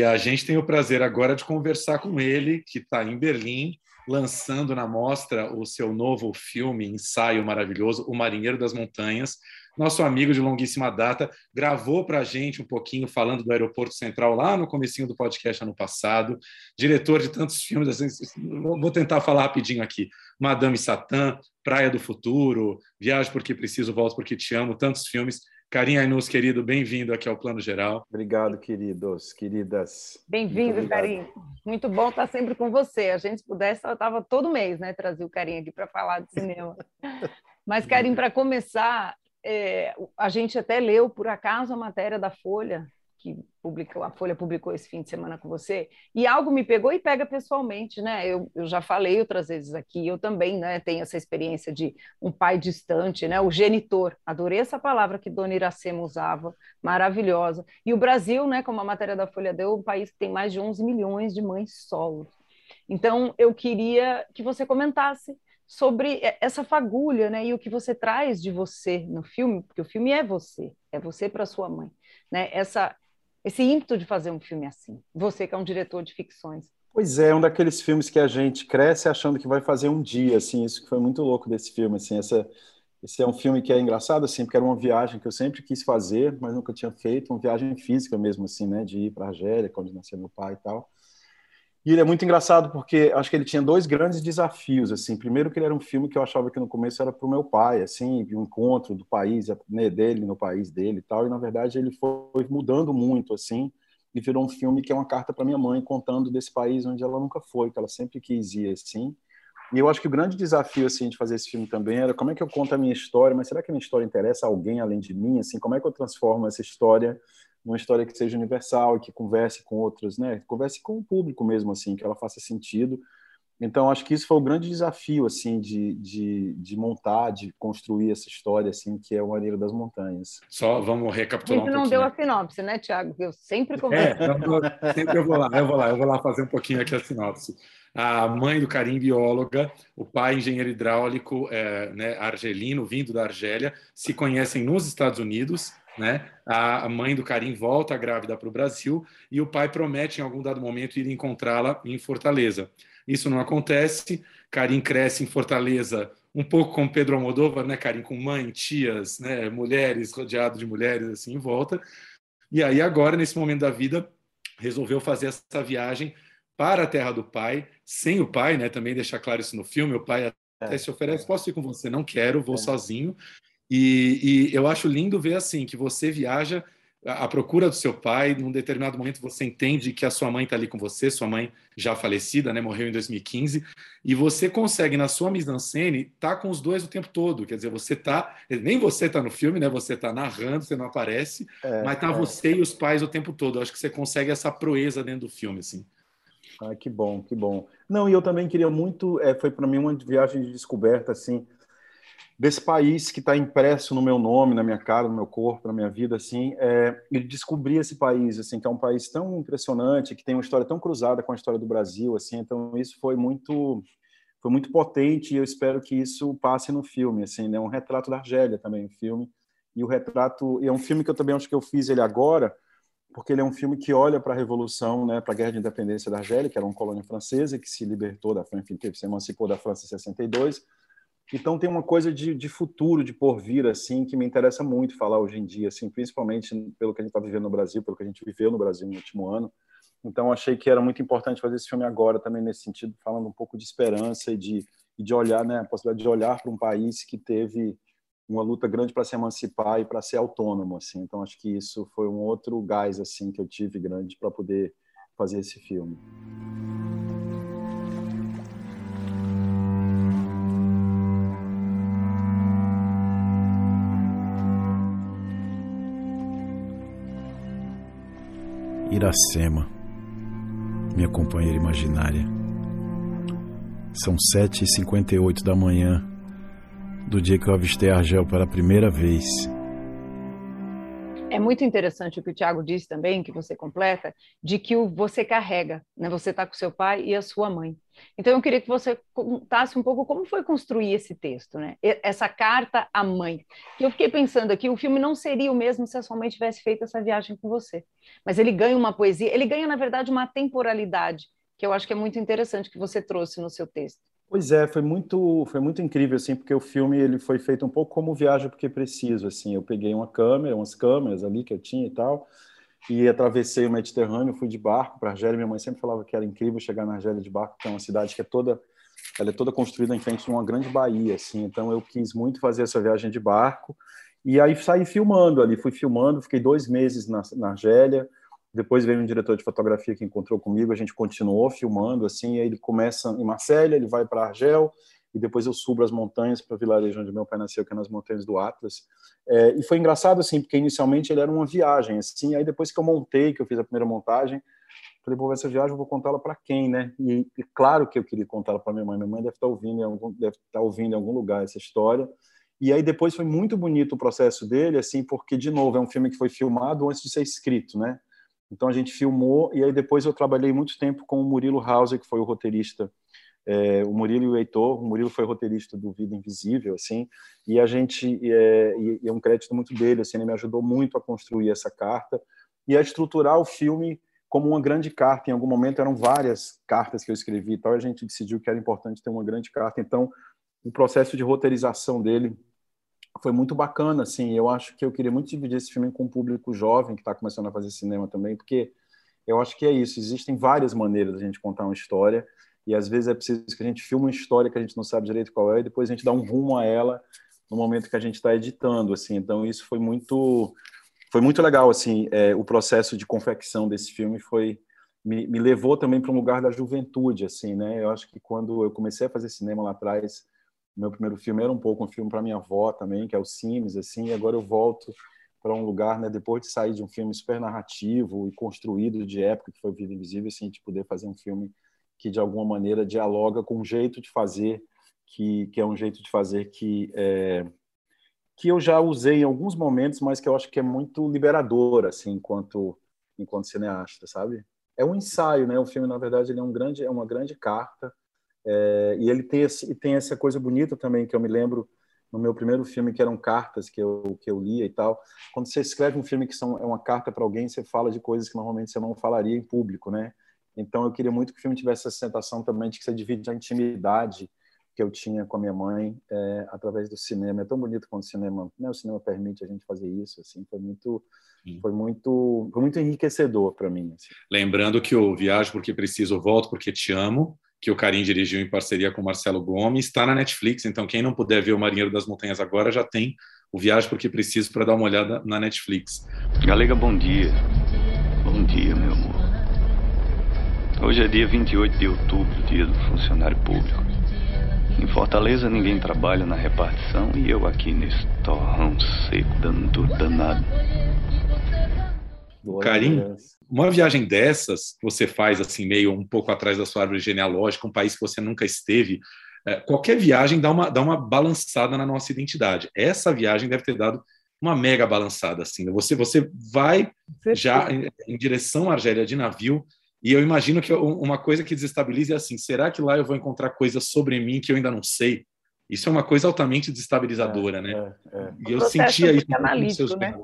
E a gente tem o prazer agora de conversar com ele, que está em Berlim, lançando na mostra o seu novo filme, ensaio maravilhoso, O Marinheiro das Montanhas. Nosso amigo de longuíssima data gravou para a gente um pouquinho falando do Aeroporto Central lá no comecinho do podcast ano passado. Diretor de tantos filmes, assim, vou tentar falar rapidinho aqui. Madame Satã, Praia do Futuro, Viagem porque Preciso, Volto porque Te Amo, tantos filmes Carinha Ainus, querido, bem-vindo aqui ao Plano Geral. Obrigado, queridos, queridas. Bem-vindo, Carinho. Muito bom estar sempre com você. A gente se pudesse, eu estava todo mês, né, trazer o Carinho aqui para falar de cinema. Mas, Carinho, para começar, é, a gente até leu, por acaso, a matéria da Folha que publicou, a Folha publicou esse fim de semana com você, e algo me pegou e pega pessoalmente, né? Eu, eu já falei outras vezes aqui, eu também né, tenho essa experiência de um pai distante, né? O genitor, adorei essa palavra que Dona Iracema usava, maravilhosa. E o Brasil, né, como a matéria da Folha deu, é um país que tem mais de 11 milhões de mães solos. Então, eu queria que você comentasse sobre essa fagulha, né, e o que você traz de você no filme, porque o filme é você, é você para sua mãe, né? Essa esse ímpeto de fazer um filme assim? Você que é um diretor de ficções. Pois é, um daqueles filmes que a gente cresce achando que vai fazer um dia, assim, isso que foi muito louco desse filme, assim, essa, esse é um filme que é engraçado, assim, porque era uma viagem que eu sempre quis fazer, mas nunca tinha feito, uma viagem física mesmo, assim, né, de ir para a Argélia, onde nasceu meu pai e tal. E ele é muito engraçado porque acho que ele tinha dois grandes desafios, assim. Primeiro que ele era um filme que eu achava que no começo era para o meu pai, assim, um encontro do país, né, dele no país dele e tal. E na verdade ele foi mudando muito, assim, e virou um filme que é uma carta para minha mãe contando desse país onde ela nunca foi, que ela sempre quis ir, assim. E eu acho que o grande desafio assim de fazer esse filme também era como é que eu conto a minha história, mas será que a minha história interessa a alguém além de mim? Assim, como é que eu transformo essa história uma história que seja universal e que converse com outros, né? Converse com o público mesmo, assim, que ela faça sentido. Então, acho que isso foi o grande desafio, assim, de, de, de montar, de construir essa história, assim, que é o Maneiro das Montanhas. Só vamos recapitular um pouquinho. não deu a sinopse, né, Tiago? Eu sempre converso. É, sempre eu vou lá, eu vou lá, eu vou lá fazer um pouquinho aqui a sinopse. A mãe do Karim, bióloga, o pai, engenheiro hidráulico, é, né, argelino, vindo da Argélia, se conhecem nos Estados Unidos, né? A mãe do Karim volta grávida para o Brasil e o pai promete em algum dado momento ir encontrá-la em Fortaleza. Isso não acontece. Karim cresce em Fortaleza, um pouco como Pedro Almodóvar, né, Karim, com mãe, tias, né, mulheres, rodeado de mulheres assim em volta. E aí agora nesse momento da vida resolveu fazer essa viagem para a terra do pai, sem o pai, né? Também deixar claro isso no filme. O pai é. se oferece, posso ir com você? Não quero, vou é. sozinho. E, e eu acho lindo ver assim que você viaja à procura do seu pai, num determinado momento você entende que a sua mãe está ali com você, sua mãe já falecida, né, morreu em 2015, e você consegue na sua mise-en-scène estar tá com os dois o tempo todo, quer dizer, você tá, nem você está no filme, né, você está narrando, você não aparece, é, mas tá é. você e os pais o tempo todo. Eu acho que você consegue essa proeza dentro do filme, assim. Ah, que bom, que bom. Não, e eu também queria muito, é, foi para mim uma viagem de descoberta, assim, desse país que está impresso no meu nome, na minha cara, no meu corpo, na minha vida, assim, é, e descobrir esse país, assim, que é um país tão impressionante, que tem uma história tão cruzada com a história do Brasil, assim, então isso foi muito foi muito potente e eu espero que isso passe no filme, assim, né, um retrato da Argélia também, o filme, e o retrato, e é um filme que eu também acho que eu fiz ele agora, porque ele é um filme que olha para a revolução, né, para a guerra de independência da Argélia, que era uma colônia francesa que se libertou da França, enfim, se emancipou da França em 62, então tem uma coisa de, de futuro, de porvir, assim, que me interessa muito falar hoje em dia, assim, principalmente pelo que a gente está vivendo no Brasil, pelo que a gente viveu no Brasil no último ano. Então achei que era muito importante fazer esse filme agora também nesse sentido, falando um pouco de esperança e de, e de olhar, né, a possibilidade de olhar para um país que teve uma luta grande para se emancipar e para ser autônomo, assim. Então acho que isso foi um outro gás assim que eu tive grande para poder fazer esse filme. Iracema, minha companheira imaginária. São sete e cinquenta e oito da manhã do dia que eu avistei Argel pela primeira vez. Muito interessante o que o Tiago disse também, que você completa, de que o você carrega, né? Você está com seu pai e a sua mãe. Então eu queria que você contasse um pouco como foi construir esse texto, né? Essa carta à mãe. Eu fiquei pensando aqui, o filme não seria o mesmo se a sua mãe tivesse feito essa viagem com você. Mas ele ganha uma poesia, ele ganha na verdade uma temporalidade, que eu acho que é muito interessante que você trouxe no seu texto. Pois é, foi muito, foi muito incrível assim, porque o filme ele foi feito um pouco como viagem porque preciso, assim. Eu peguei uma câmera, umas câmeras ali que eu tinha e tal, e atravessei o Mediterrâneo, fui de barco para Argélia. Minha mãe sempre falava que era incrível chegar na Argélia de barco, que é uma cidade que é toda ela é toda construída em frente de uma grande baía, assim. Então eu quis muito fazer essa viagem de barco e aí saí filmando ali, fui filmando, fiquei dois meses na, na Argélia depois veio um diretor de fotografia que encontrou comigo, a gente continuou filmando, assim, aí ele começa em Marselha, ele vai para Argel, e depois eu subo as montanhas para o vilarejo onde meu pai nasceu, que é nas montanhas do Atlas. É, e foi engraçado, assim, porque inicialmente ele era uma viagem, assim, aí depois que eu montei, que eu fiz a primeira montagem, falei, pô, essa viagem eu vou contá-la para quem, né? E, e, claro que eu queria contá-la para minha mãe, minha mãe deve estar tá ouvindo deve estar tá ouvindo em algum lugar essa história. E aí depois foi muito bonito o processo dele, assim, porque de novo é um filme que foi filmado antes de ser escrito, né? Então a gente filmou e aí depois eu trabalhei muito tempo com o Murilo Hauser, que foi o roteirista. É, o Murilo e o Heitor, o Murilo foi roteirista do Vida Invisível, assim, e a gente, é, e, é um crédito muito dele, assim, ele me ajudou muito a construir essa carta e a estruturar o filme como uma grande carta. Em algum momento eram várias cartas que eu escrevi e tal, e a gente decidiu que era importante ter uma grande carta. Então, o processo de roteirização dele foi muito bacana, assim. Eu acho que eu queria muito dividir esse filme com um público jovem que está começando a fazer cinema também, porque eu acho que é isso. Existem várias maneiras de a gente contar uma história e às vezes é preciso que a gente filme uma história que a gente não sabe direito qual é e depois a gente dá um rumo a ela no momento que a gente está editando, assim. Então isso foi muito foi muito legal, assim. É, o processo de confecção desse filme foi me, me levou também para um lugar da juventude, assim, né? Eu acho que quando eu comecei a fazer cinema lá atrás meu primeiro filme era um pouco um filme para minha avó também, que é o Sims, assim, e agora eu volto para um lugar, né, depois de sair de um filme super narrativo e construído de época, que foi Vida Invisível, assim, de poder fazer um filme que, de alguma maneira, dialoga com um jeito de fazer, que, que é um jeito de fazer que, é, que eu já usei em alguns momentos, mas que eu acho que é muito liberador, assim, enquanto, enquanto cineasta, sabe? É um ensaio, né? O filme, na verdade, ele é, um grande, é uma grande carta é, e ele tem, esse, tem essa coisa bonita também, que eu me lembro no meu primeiro filme, que eram cartas que eu, que eu lia e tal. Quando você escreve um filme que são, é uma carta para alguém, você fala de coisas que normalmente você não falaria em público, né? Então eu queria muito que o filme tivesse essa sensação também de que você divide a intimidade que eu tinha com a minha mãe é, através do cinema. É tão bonito quando o cinema, né, o cinema permite a gente fazer isso, assim, foi muito foi muito foi muito enriquecedor para mim. Assim. Lembrando que o Viagem porque preciso, volto porque te amo que o Karim dirigiu em parceria com o Marcelo Gomes, está na Netflix, então quem não puder ver o Marinheiro das Montanhas agora já tem o Viagem Porque Preciso para dar uma olhada na Netflix. Galega, bom dia. Bom dia, meu amor. Hoje é dia 28 de outubro, dia do funcionário público. Em Fortaleza ninguém trabalha na repartição e eu aqui nesse torrão seco dando duro danado. Karim, uma viagem dessas que você faz assim meio um pouco atrás da sua árvore genealógica, um país que você nunca esteve, é, qualquer viagem dá uma, dá uma balançada na nossa identidade. Essa viagem deve ter dado uma mega balançada assim. Né? Você você vai já em, em direção à Argélia de navio e eu imagino que uma coisa que desestabiliza é assim: será que lá eu vou encontrar coisas sobre mim que eu ainda não sei? Isso é uma coisa altamente desestabilizadora, é, né? É, é. E eu sentia isso nos seus né?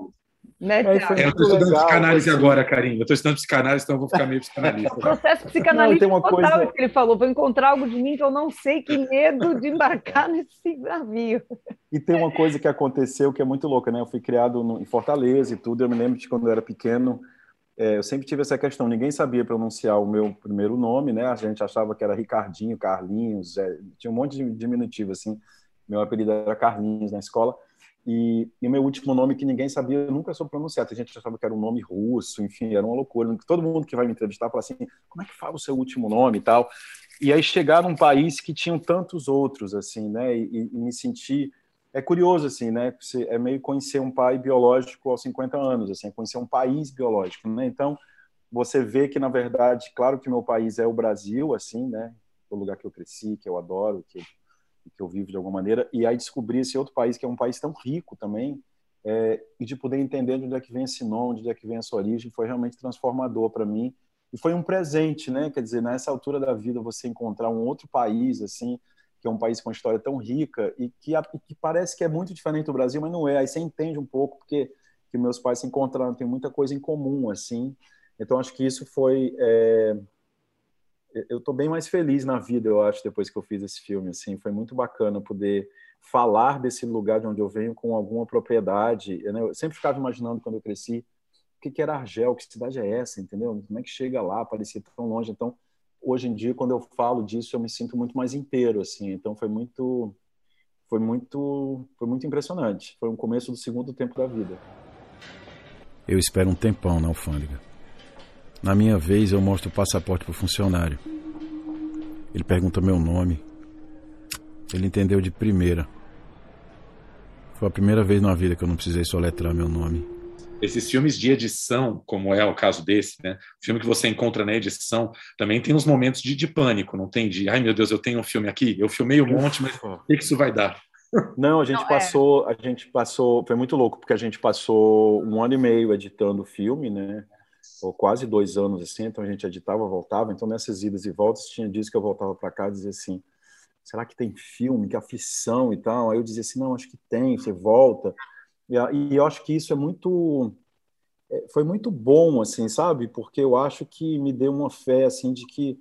Né, é, eu estou estudando legal, psicanálise assim. agora, Karim. Eu estou estudando psicanálise, então eu vou ficar meio psicanalista. o processo psicanalítico não, total coisa... que ele falou. Vou encontrar algo de mim que eu não sei, que medo de embarcar nesse navio. E tem uma coisa que aconteceu que é muito louca, né? Eu fui criado no, em Fortaleza e tudo. Eu me lembro de quando eu era pequeno, é, eu sempre tive essa questão. Ninguém sabia pronunciar o meu primeiro nome, né? A gente achava que era Ricardinho, Carlinhos, é, tinha um monte de diminutivo, assim. Meu apelido era Carlinhos na escola. E, o meu último nome que ninguém sabia, nunca soube pronunciar. A gente achava que era um nome russo, enfim, era uma loucura. Todo mundo que vai me entrevistar fala assim: como é que fala o seu último nome e tal? E aí chegar num país que tinham tantos outros, assim, né? E, e me sentir. É curioso, assim, né? É meio conhecer um pai biológico aos 50 anos, assim, é conhecer um país biológico, né? Então, você vê que, na verdade, claro que meu país é o Brasil, assim, né? O lugar que eu cresci, que eu adoro, que que eu vivo de alguma maneira, e aí descobrir esse outro país, que é um país tão rico também, é, e de poder entender de onde é que vem esse nome, de onde é que vem essa origem, foi realmente transformador para mim. E foi um presente, né? Quer dizer, nessa altura da vida, você encontrar um outro país, assim, que é um país com uma história tão rica e que, que parece que é muito diferente do Brasil, mas não é. Aí você entende um pouco, porque que meus pais se encontraram, tem muita coisa em comum, assim. Então, acho que isso foi. É, eu estou bem mais feliz na vida, eu acho, depois que eu fiz esse filme. Assim, foi muito bacana poder falar desse lugar de onde eu venho com alguma propriedade. Né? Eu sempre ficava imaginando quando eu cresci o que, era Argel, que cidade é essa, entendeu? Como é que chega lá? Parecia tão longe. Então, hoje em dia, quando eu falo disso, eu me sinto muito mais inteiro, assim. Então, foi muito, foi muito, foi muito impressionante. Foi um começo do segundo tempo da vida. Eu espero um tempão na alfândega. Na minha vez, eu mostro o passaporte para o funcionário. Ele pergunta meu nome. Ele entendeu de primeira. Foi a primeira vez na vida que eu não precisei soletrar meu nome. Esses filmes de edição, como é o caso desse, né? O filme que você encontra na edição, também tem uns momentos de, de pânico, não tem? De, ai meu Deus, eu tenho um filme aqui, eu filmei um monte, mas o que, que isso vai dar? Não, a gente não, é. passou, é. a gente passou, foi muito louco, porque a gente passou um ano e meio editando o filme, né? Ou quase dois anos assim, então a gente editava, voltava, então nessas idas e voltas tinha dias que eu voltava para cá e dizia assim, será que tem filme, que aflição e tal? Aí eu dizia assim, não, acho que tem, você volta. E, e eu acho que isso é muito é, foi muito bom assim, sabe? Porque eu acho que me deu uma fé assim de que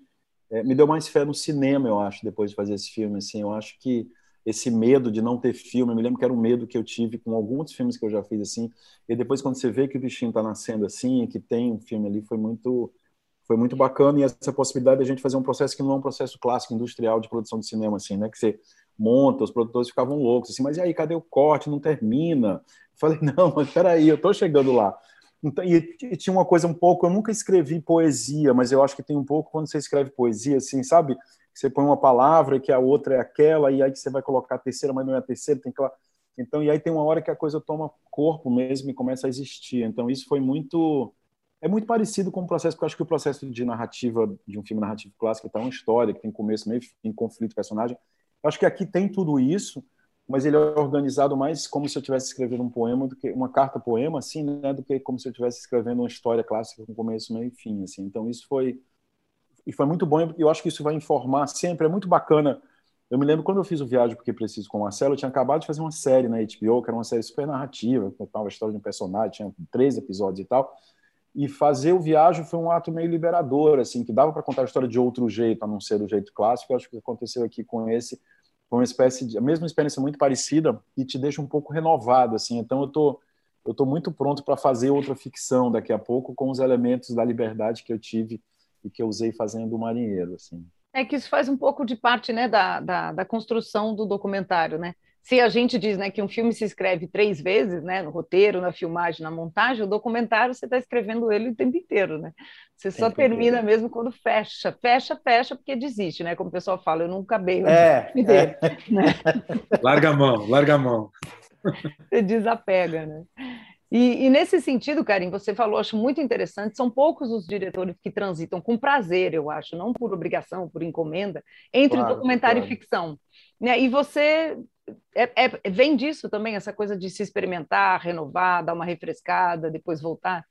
é, me deu mais fé no cinema, eu acho, depois de fazer esse filme assim. Eu acho que esse medo de não ter filme. Eu me lembro que era um medo que eu tive com alguns filmes que eu já fiz assim. E depois quando você vê que o bichinho está nascendo assim, que tem um filme ali, foi muito foi muito bacana e essa possibilidade de a gente fazer um processo que não é um processo clássico industrial de produção de cinema assim, né, que você monta, os produtores ficavam loucos assim, mas e aí cadê o corte? Não termina? Eu falei não, mas peraí, eu estou chegando lá. Então, e, e, tinha uma coisa um pouco, eu nunca escrevi poesia, mas eu acho que tem um pouco quando você escreve poesia, assim, sabe? Você põe uma palavra que a outra é aquela, e aí você vai colocar a terceira, mas não é a terceira, tem aquela. Então, e aí tem uma hora que a coisa toma corpo mesmo e começa a existir. Então, isso foi muito. É muito parecido com o processo, porque eu acho que o processo de narrativa de um filme narrativo clássico é uma história, que tem começo, meio fim, conflito, personagem. Eu acho que aqui tem tudo isso, mas ele é organizado mais como se eu estivesse escrevendo um poema do que uma carta poema assim, né, do que como se eu estivesse escrevendo uma história clássica com começo, meio e fim, assim. Então isso foi e foi muito bom, eu acho que isso vai informar sempre, é muito bacana. Eu me lembro quando eu fiz o Viagem Porque Preciso com o Marcelo, eu tinha acabado de fazer uma série na HBO, que era uma série super narrativa, contava a história de um personagem, tinha três episódios e tal. E fazer o Viagem foi um ato meio liberador, assim, que dava para contar a história de outro jeito, a não ser do jeito clássico. Eu acho que aconteceu aqui com esse foi uma espécie de a mesma experiência muito parecida e te deixa um pouco renovado, assim. Então eu tô eu tô muito pronto para fazer outra ficção daqui a pouco com os elementos da liberdade que eu tive e que eu usei fazendo o marinheiro, assim. É que isso faz um pouco de parte né, da, da, da construção do documentário, né? se a gente diz né, que um filme se escreve três vezes, né, no roteiro, na filmagem, na montagem, o documentário você está escrevendo ele o tempo inteiro, né? Você só termina inteiro. mesmo quando fecha, fecha, fecha, porque desiste, né? Como o pessoal fala, eu nunca acabei é, é. dele, né? Larga a mão, larga a mão. Você desapega, né? E, e, nesse sentido, Karim, você falou, acho muito interessante, são poucos os diretores que transitam com prazer, eu acho, não por obrigação, por encomenda, entre claro, documentário claro. e ficção. Né? E você é, é, vem disso também, essa coisa de se experimentar, renovar, dar uma refrescada, depois voltar?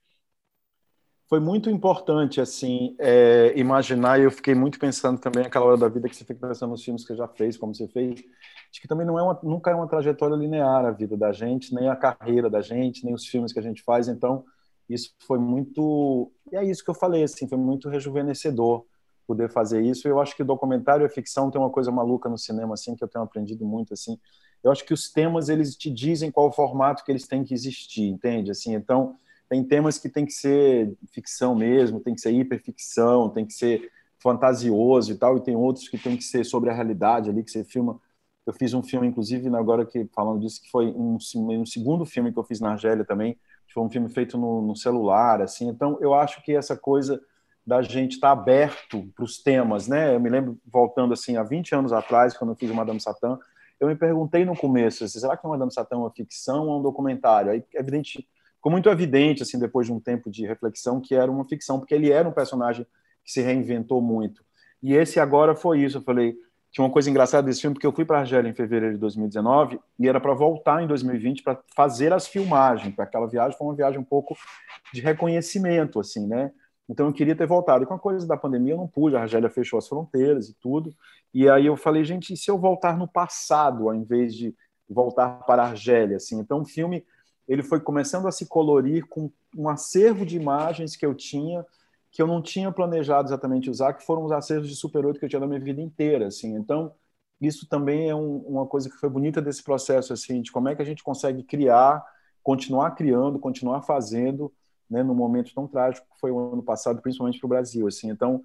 Foi muito importante, assim, é, imaginar, e eu fiquei muito pensando também aquela hora da vida que você fica pensando nos filmes que você já fez, como você fez, de que também não é uma, nunca é uma trajetória linear a vida da gente, nem a carreira da gente, nem os filmes que a gente faz, então isso foi muito, e é isso que eu falei, assim, foi muito rejuvenescedor, poder fazer isso. Eu acho que documentário e ficção tem uma coisa maluca no cinema assim que eu tenho aprendido muito assim. Eu acho que os temas eles te dizem qual o formato que eles têm que existir, entende? Assim, então tem temas que tem que ser ficção mesmo, tem que ser hiperficção, tem que ser fantasioso e tal, e tem outros que tem que ser sobre a realidade ali que você filma. Eu fiz um filme, inclusive, agora que falando disso, que foi um, um segundo filme que eu fiz na Argélia também. Foi um filme feito no, no celular, assim. Então, eu acho que essa coisa da gente estar tá aberto para os temas, né? Eu me lembro, voltando assim, há 20 anos atrás, quando eu fiz Madame Satã, eu me perguntei no começo, assim, será que Madame Satã é uma ficção ou um documentário? Aí, evidente, ficou muito evidente, assim, depois de um tempo de reflexão, que era uma ficção, porque ele era um personagem que se reinventou muito. E esse agora foi isso, eu falei, tinha uma coisa engraçada desse filme, porque eu fui para Argélia em fevereiro de 2019 e era para voltar em 2020 para fazer as filmagens, aquela viagem foi uma viagem um pouco de reconhecimento, assim, né? Então eu queria ter voltado. E com a coisa da pandemia eu não pude, a Argélia fechou as fronteiras e tudo. E aí eu falei, gente, e se eu voltar no passado ao invés de voltar para a Argélia? Assim? Então o filme ele foi começando a se colorir com um acervo de imagens que eu tinha que eu não tinha planejado exatamente usar, que foram os acervos de Super 8 que eu tinha na minha vida inteira, assim. Então, isso também é um, uma coisa que foi bonita desse processo, assim, de como é que a gente consegue criar, continuar criando, continuar fazendo, né, num momento tão trágico que foi o ano passado, principalmente para o Brasil. Assim, então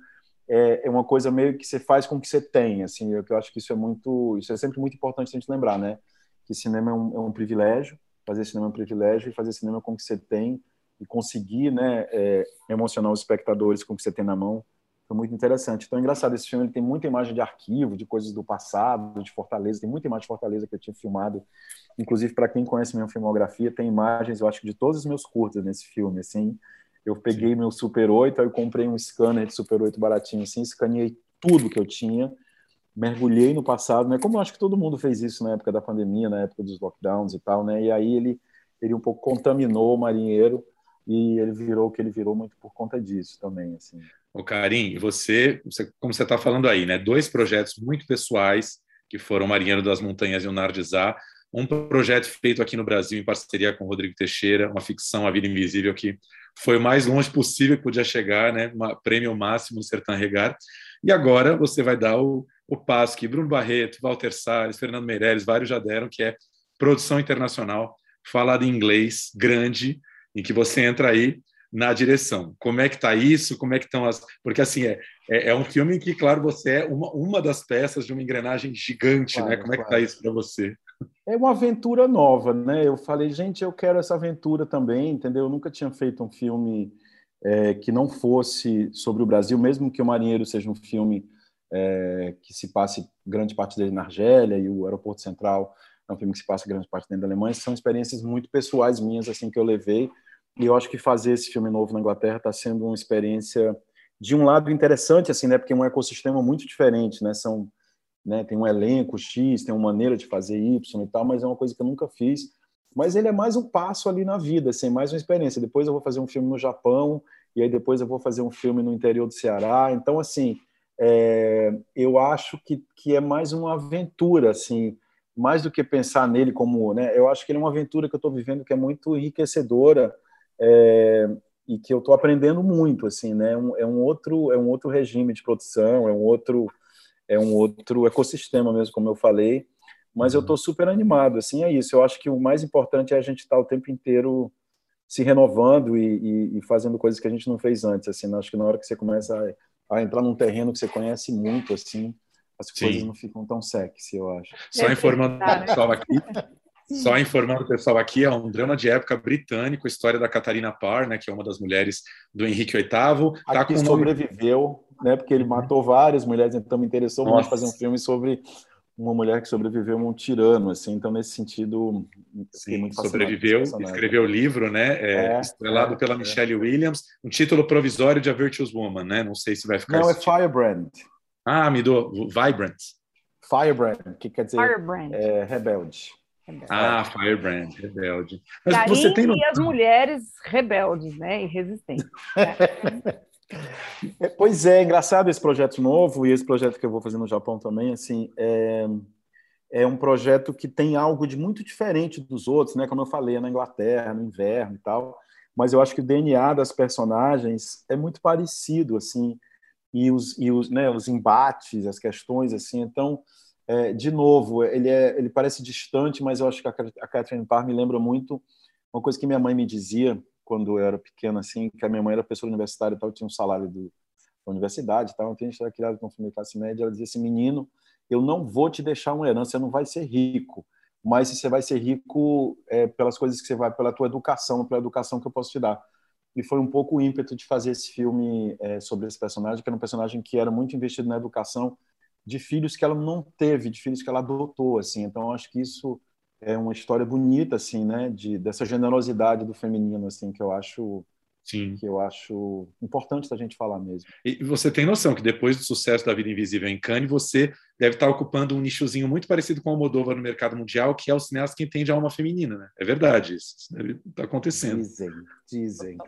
é, é, uma coisa meio que você faz com o que você tem. Assim, eu, eu acho que isso é muito, isso é sempre muito importante a gente lembrar, né? Que cinema é um, é um privilégio, fazer cinema é um privilégio e fazer cinema com o que você tem e conseguir, né, é, emocionar os espectadores com o que você tem na mão foi muito interessante. Então, é engraçado, esse filme ele tem muita imagem de arquivo, de coisas do passado, de Fortaleza, tem muita imagem de Fortaleza que eu tinha filmado. Inclusive, para quem conhece minha filmografia, tem imagens, eu acho de todos os meus curtas nesse filme, assim. Eu peguei Sim. meu Super 8, aí eu comprei um scanner de Super 8 baratinho, assim, escaneei tudo que eu tinha, mergulhei no passado, né? Como eu acho que todo mundo fez isso na época da pandemia, na época dos lockdowns e tal, né? E aí ele, ele um pouco contaminou o marinheiro e ele virou o que ele virou muito por conta disso também, assim. O Karim, você, você como você está falando aí, né? Dois projetos muito pessoais que foram Marinheiro das Montanhas e o Nardizá, um projeto feito aqui no Brasil em parceria com o Rodrigo Teixeira, uma ficção A Vida Invisível que foi o mais longe possível que podia chegar, né? Um prêmio máximo no Sertão Regar. E agora você vai dar o, o passo que Bruno Barreto, Walter Salles, Fernando Meirelles, vários já deram, que é produção internacional, falada em inglês, grande, em que você entra aí na direção. Como é que está isso? Como é que estão as... Porque, assim, é, é, é, um filme em que, claro, você é uma, uma das peças de uma engrenagem gigante, né? claro, né? Como claro. é que está isso para você? É uma aventura nova, né? Eu falei, gente, eu quero essa aventura também, entendeu? Eu nunca tinha feito um filme é, que não fosse sobre o Brasil, mesmo que o Marinheiro seja um filme é, que se passe grande parte dele na Argélia e o Aeroporto Central é um filme que se passa grande parte dentro da Alemanha. São experiências muito pessoais minhas, assim, que eu levei e eu acho que fazer esse filme novo na Inglaterra está sendo uma experiência de um lado interessante, assim, né? Porque é um ecossistema muito diferente, né? São, né? Tem um elenco X, tem uma maneira de fazer Y e tal, mas é uma coisa que eu nunca fiz. Mas ele é mais um passo ali na vida, assim, mais uma experiência. Depois eu vou fazer um filme no Japão e aí depois eu vou fazer um filme no interior do Ceará. Então, assim, é, eu acho que, que é mais uma aventura, assim, mais do que pensar nele como, né? Eu acho que ele é uma aventura que eu estou vivendo que é muito enriquecedora é, e que eu estou aprendendo muito, assim, né? É um, é um, outro é um outro regime de produção, é um outro é um outro ecossistema mesmo, como eu falei. Mas eu estou uhum. super animado, assim, é isso. Eu acho que o mais importante é a gente estar tá o tempo inteiro se renovando e, e, e, fazendo coisas que a gente não fez antes, assim. Acho que na hora que você começa a a entrar num terreno que você conhece muito, assim, as Sim. coisas não ficam tão sexy, eu acho. Só informando o pessoal aqui, só informando o pessoal aqui, é um drama de época britânico, a história da Catarina Parr, né, que é uma das mulheres do Henrique VIII. Tá Aqui com sobreviveu, né? Porque ele matou várias mulheres, então me interessou muito Nossa. fazer um filme sobre uma mulher que sobreviveu a um tirano, assim. Então nesse sentido, Sim, sobreviveu, escreveu o livro, né? é, É, estrelado é, pela é. Michelle Williams, um título provisório de A Virtuous Woman, né? Não sei se vai ficar. Não, é título. Firebrand. Ah, me dou. Vibrant. Firebrand, que quer dizer Firebrand. é, rebelde. Ah, Firebrand, rebelde. Mas você tem e noção? as mulheres rebeldes, né? E resistentes. É, Pois é, engraçado esse projeto novo e esse projeto que eu vou fazer no Japão também, assim, é, é um projeto que tem algo de muito diferente dos outros, né? Como eu falei, é na Inglaterra, no inverno e tal, mas eu acho que o DNA das personagens é muito parecido, assim, e os, e os, né, os embates, as questões, assim, então, é, de novo, ele, é, ele parece distante, mas eu acho que a Catherine Parr me lembra muito uma coisa que minha mãe me dizia quando eu era pequena, assim, que a minha mãe era professora universitária e tal, tinha um salário do, da universidade e tal, então a gente era criado com família classe média, ela dizia assim, menino, eu não vou te deixar uma herança, você não vai ser rico, mas você vai ser rico é, pelas coisas que você vai, pela tua educação, pela educação que eu posso te dar. E foi um pouco o ímpeto de fazer esse filme é, sobre esse personagem, que era um personagem que era muito investido na educação de filhos que ela não teve, de filhos que ela adotou, assim. Então, acho que isso é uma história bonita, assim, né, de dessa generosidade do feminino, assim, que eu acho Sim. que eu acho importante da gente falar mesmo. E você tem noção que depois do sucesso da Vida Invisível em Cannes, você deve estar ocupando um nichozinho muito parecido com o Almodóvar no mercado mundial, que é o cineasta que entende a alma feminina, né? É verdade isso. Isso deve estar acontecendo. Dizem, dizem.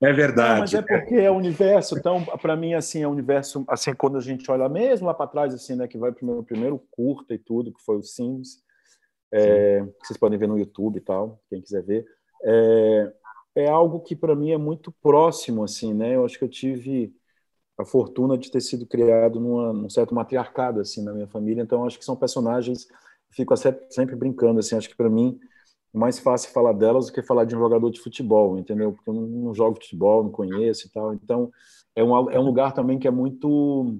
É Não, verdade. mas é porque é o universo, então, para mim, assim, é o universo, assim, quando a gente olha mesmo lá para trás, assim, né, que vai para o meu primeiro curta e tudo, que foi o Sims, é, que vocês podem ver no YouTube e tal, quem quiser ver, é, é algo que para mim é muito próximo, assim, né, eu acho que eu tive a fortuna de ter sido criado numa, num certo matriarcado, assim, na minha família, então acho que são personagens, fico sempre brincando, assim, acho que para mim é mais fácil falar delas do que falar de um jogador de futebol, entendeu? Porque eu não, não jogo futebol, não conheço e tal. Então, é um, é um lugar também que é muito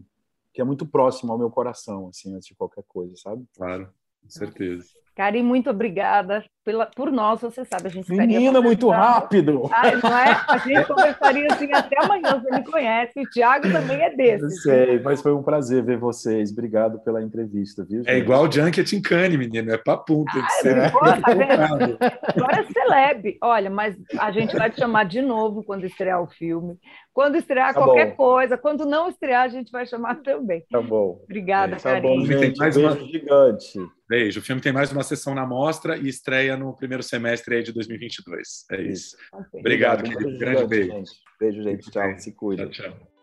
que é muito próximo ao meu coração, assim, antes de qualquer coisa, sabe? Claro, com certeza. Karim, muito obrigada pela, por nós, você sabe, a gente Menina, muito rápido! Ai, não é? A gente conversaria assim até amanhã, você me conhece, o Thiago também é Eu desse. sei, mas foi um prazer ver vocês. Obrigado pela entrevista, viu? É gente? igual o Junket em Cannes, menino. É papum, tem que ser. Pô, tá vendo? Agora é celeb. Olha, mas a gente vai te chamar de novo quando estrear o filme. Quando estrear Tá qualquer bom. coisa, quando não estrear, a gente vai chamar também. Tá bom. Obrigada, Tá bom. Tem gente. mais Beijo uma- gigante. Beijo. O filme tem mais uma sessão na mostra e estreia no primeiro semestre aí de 2022. É isso. Obrigado, Beijo querido. Grande gigante, beijo. gente. Beijo, gente. Tchau. Se cuida. Tchau, tchau.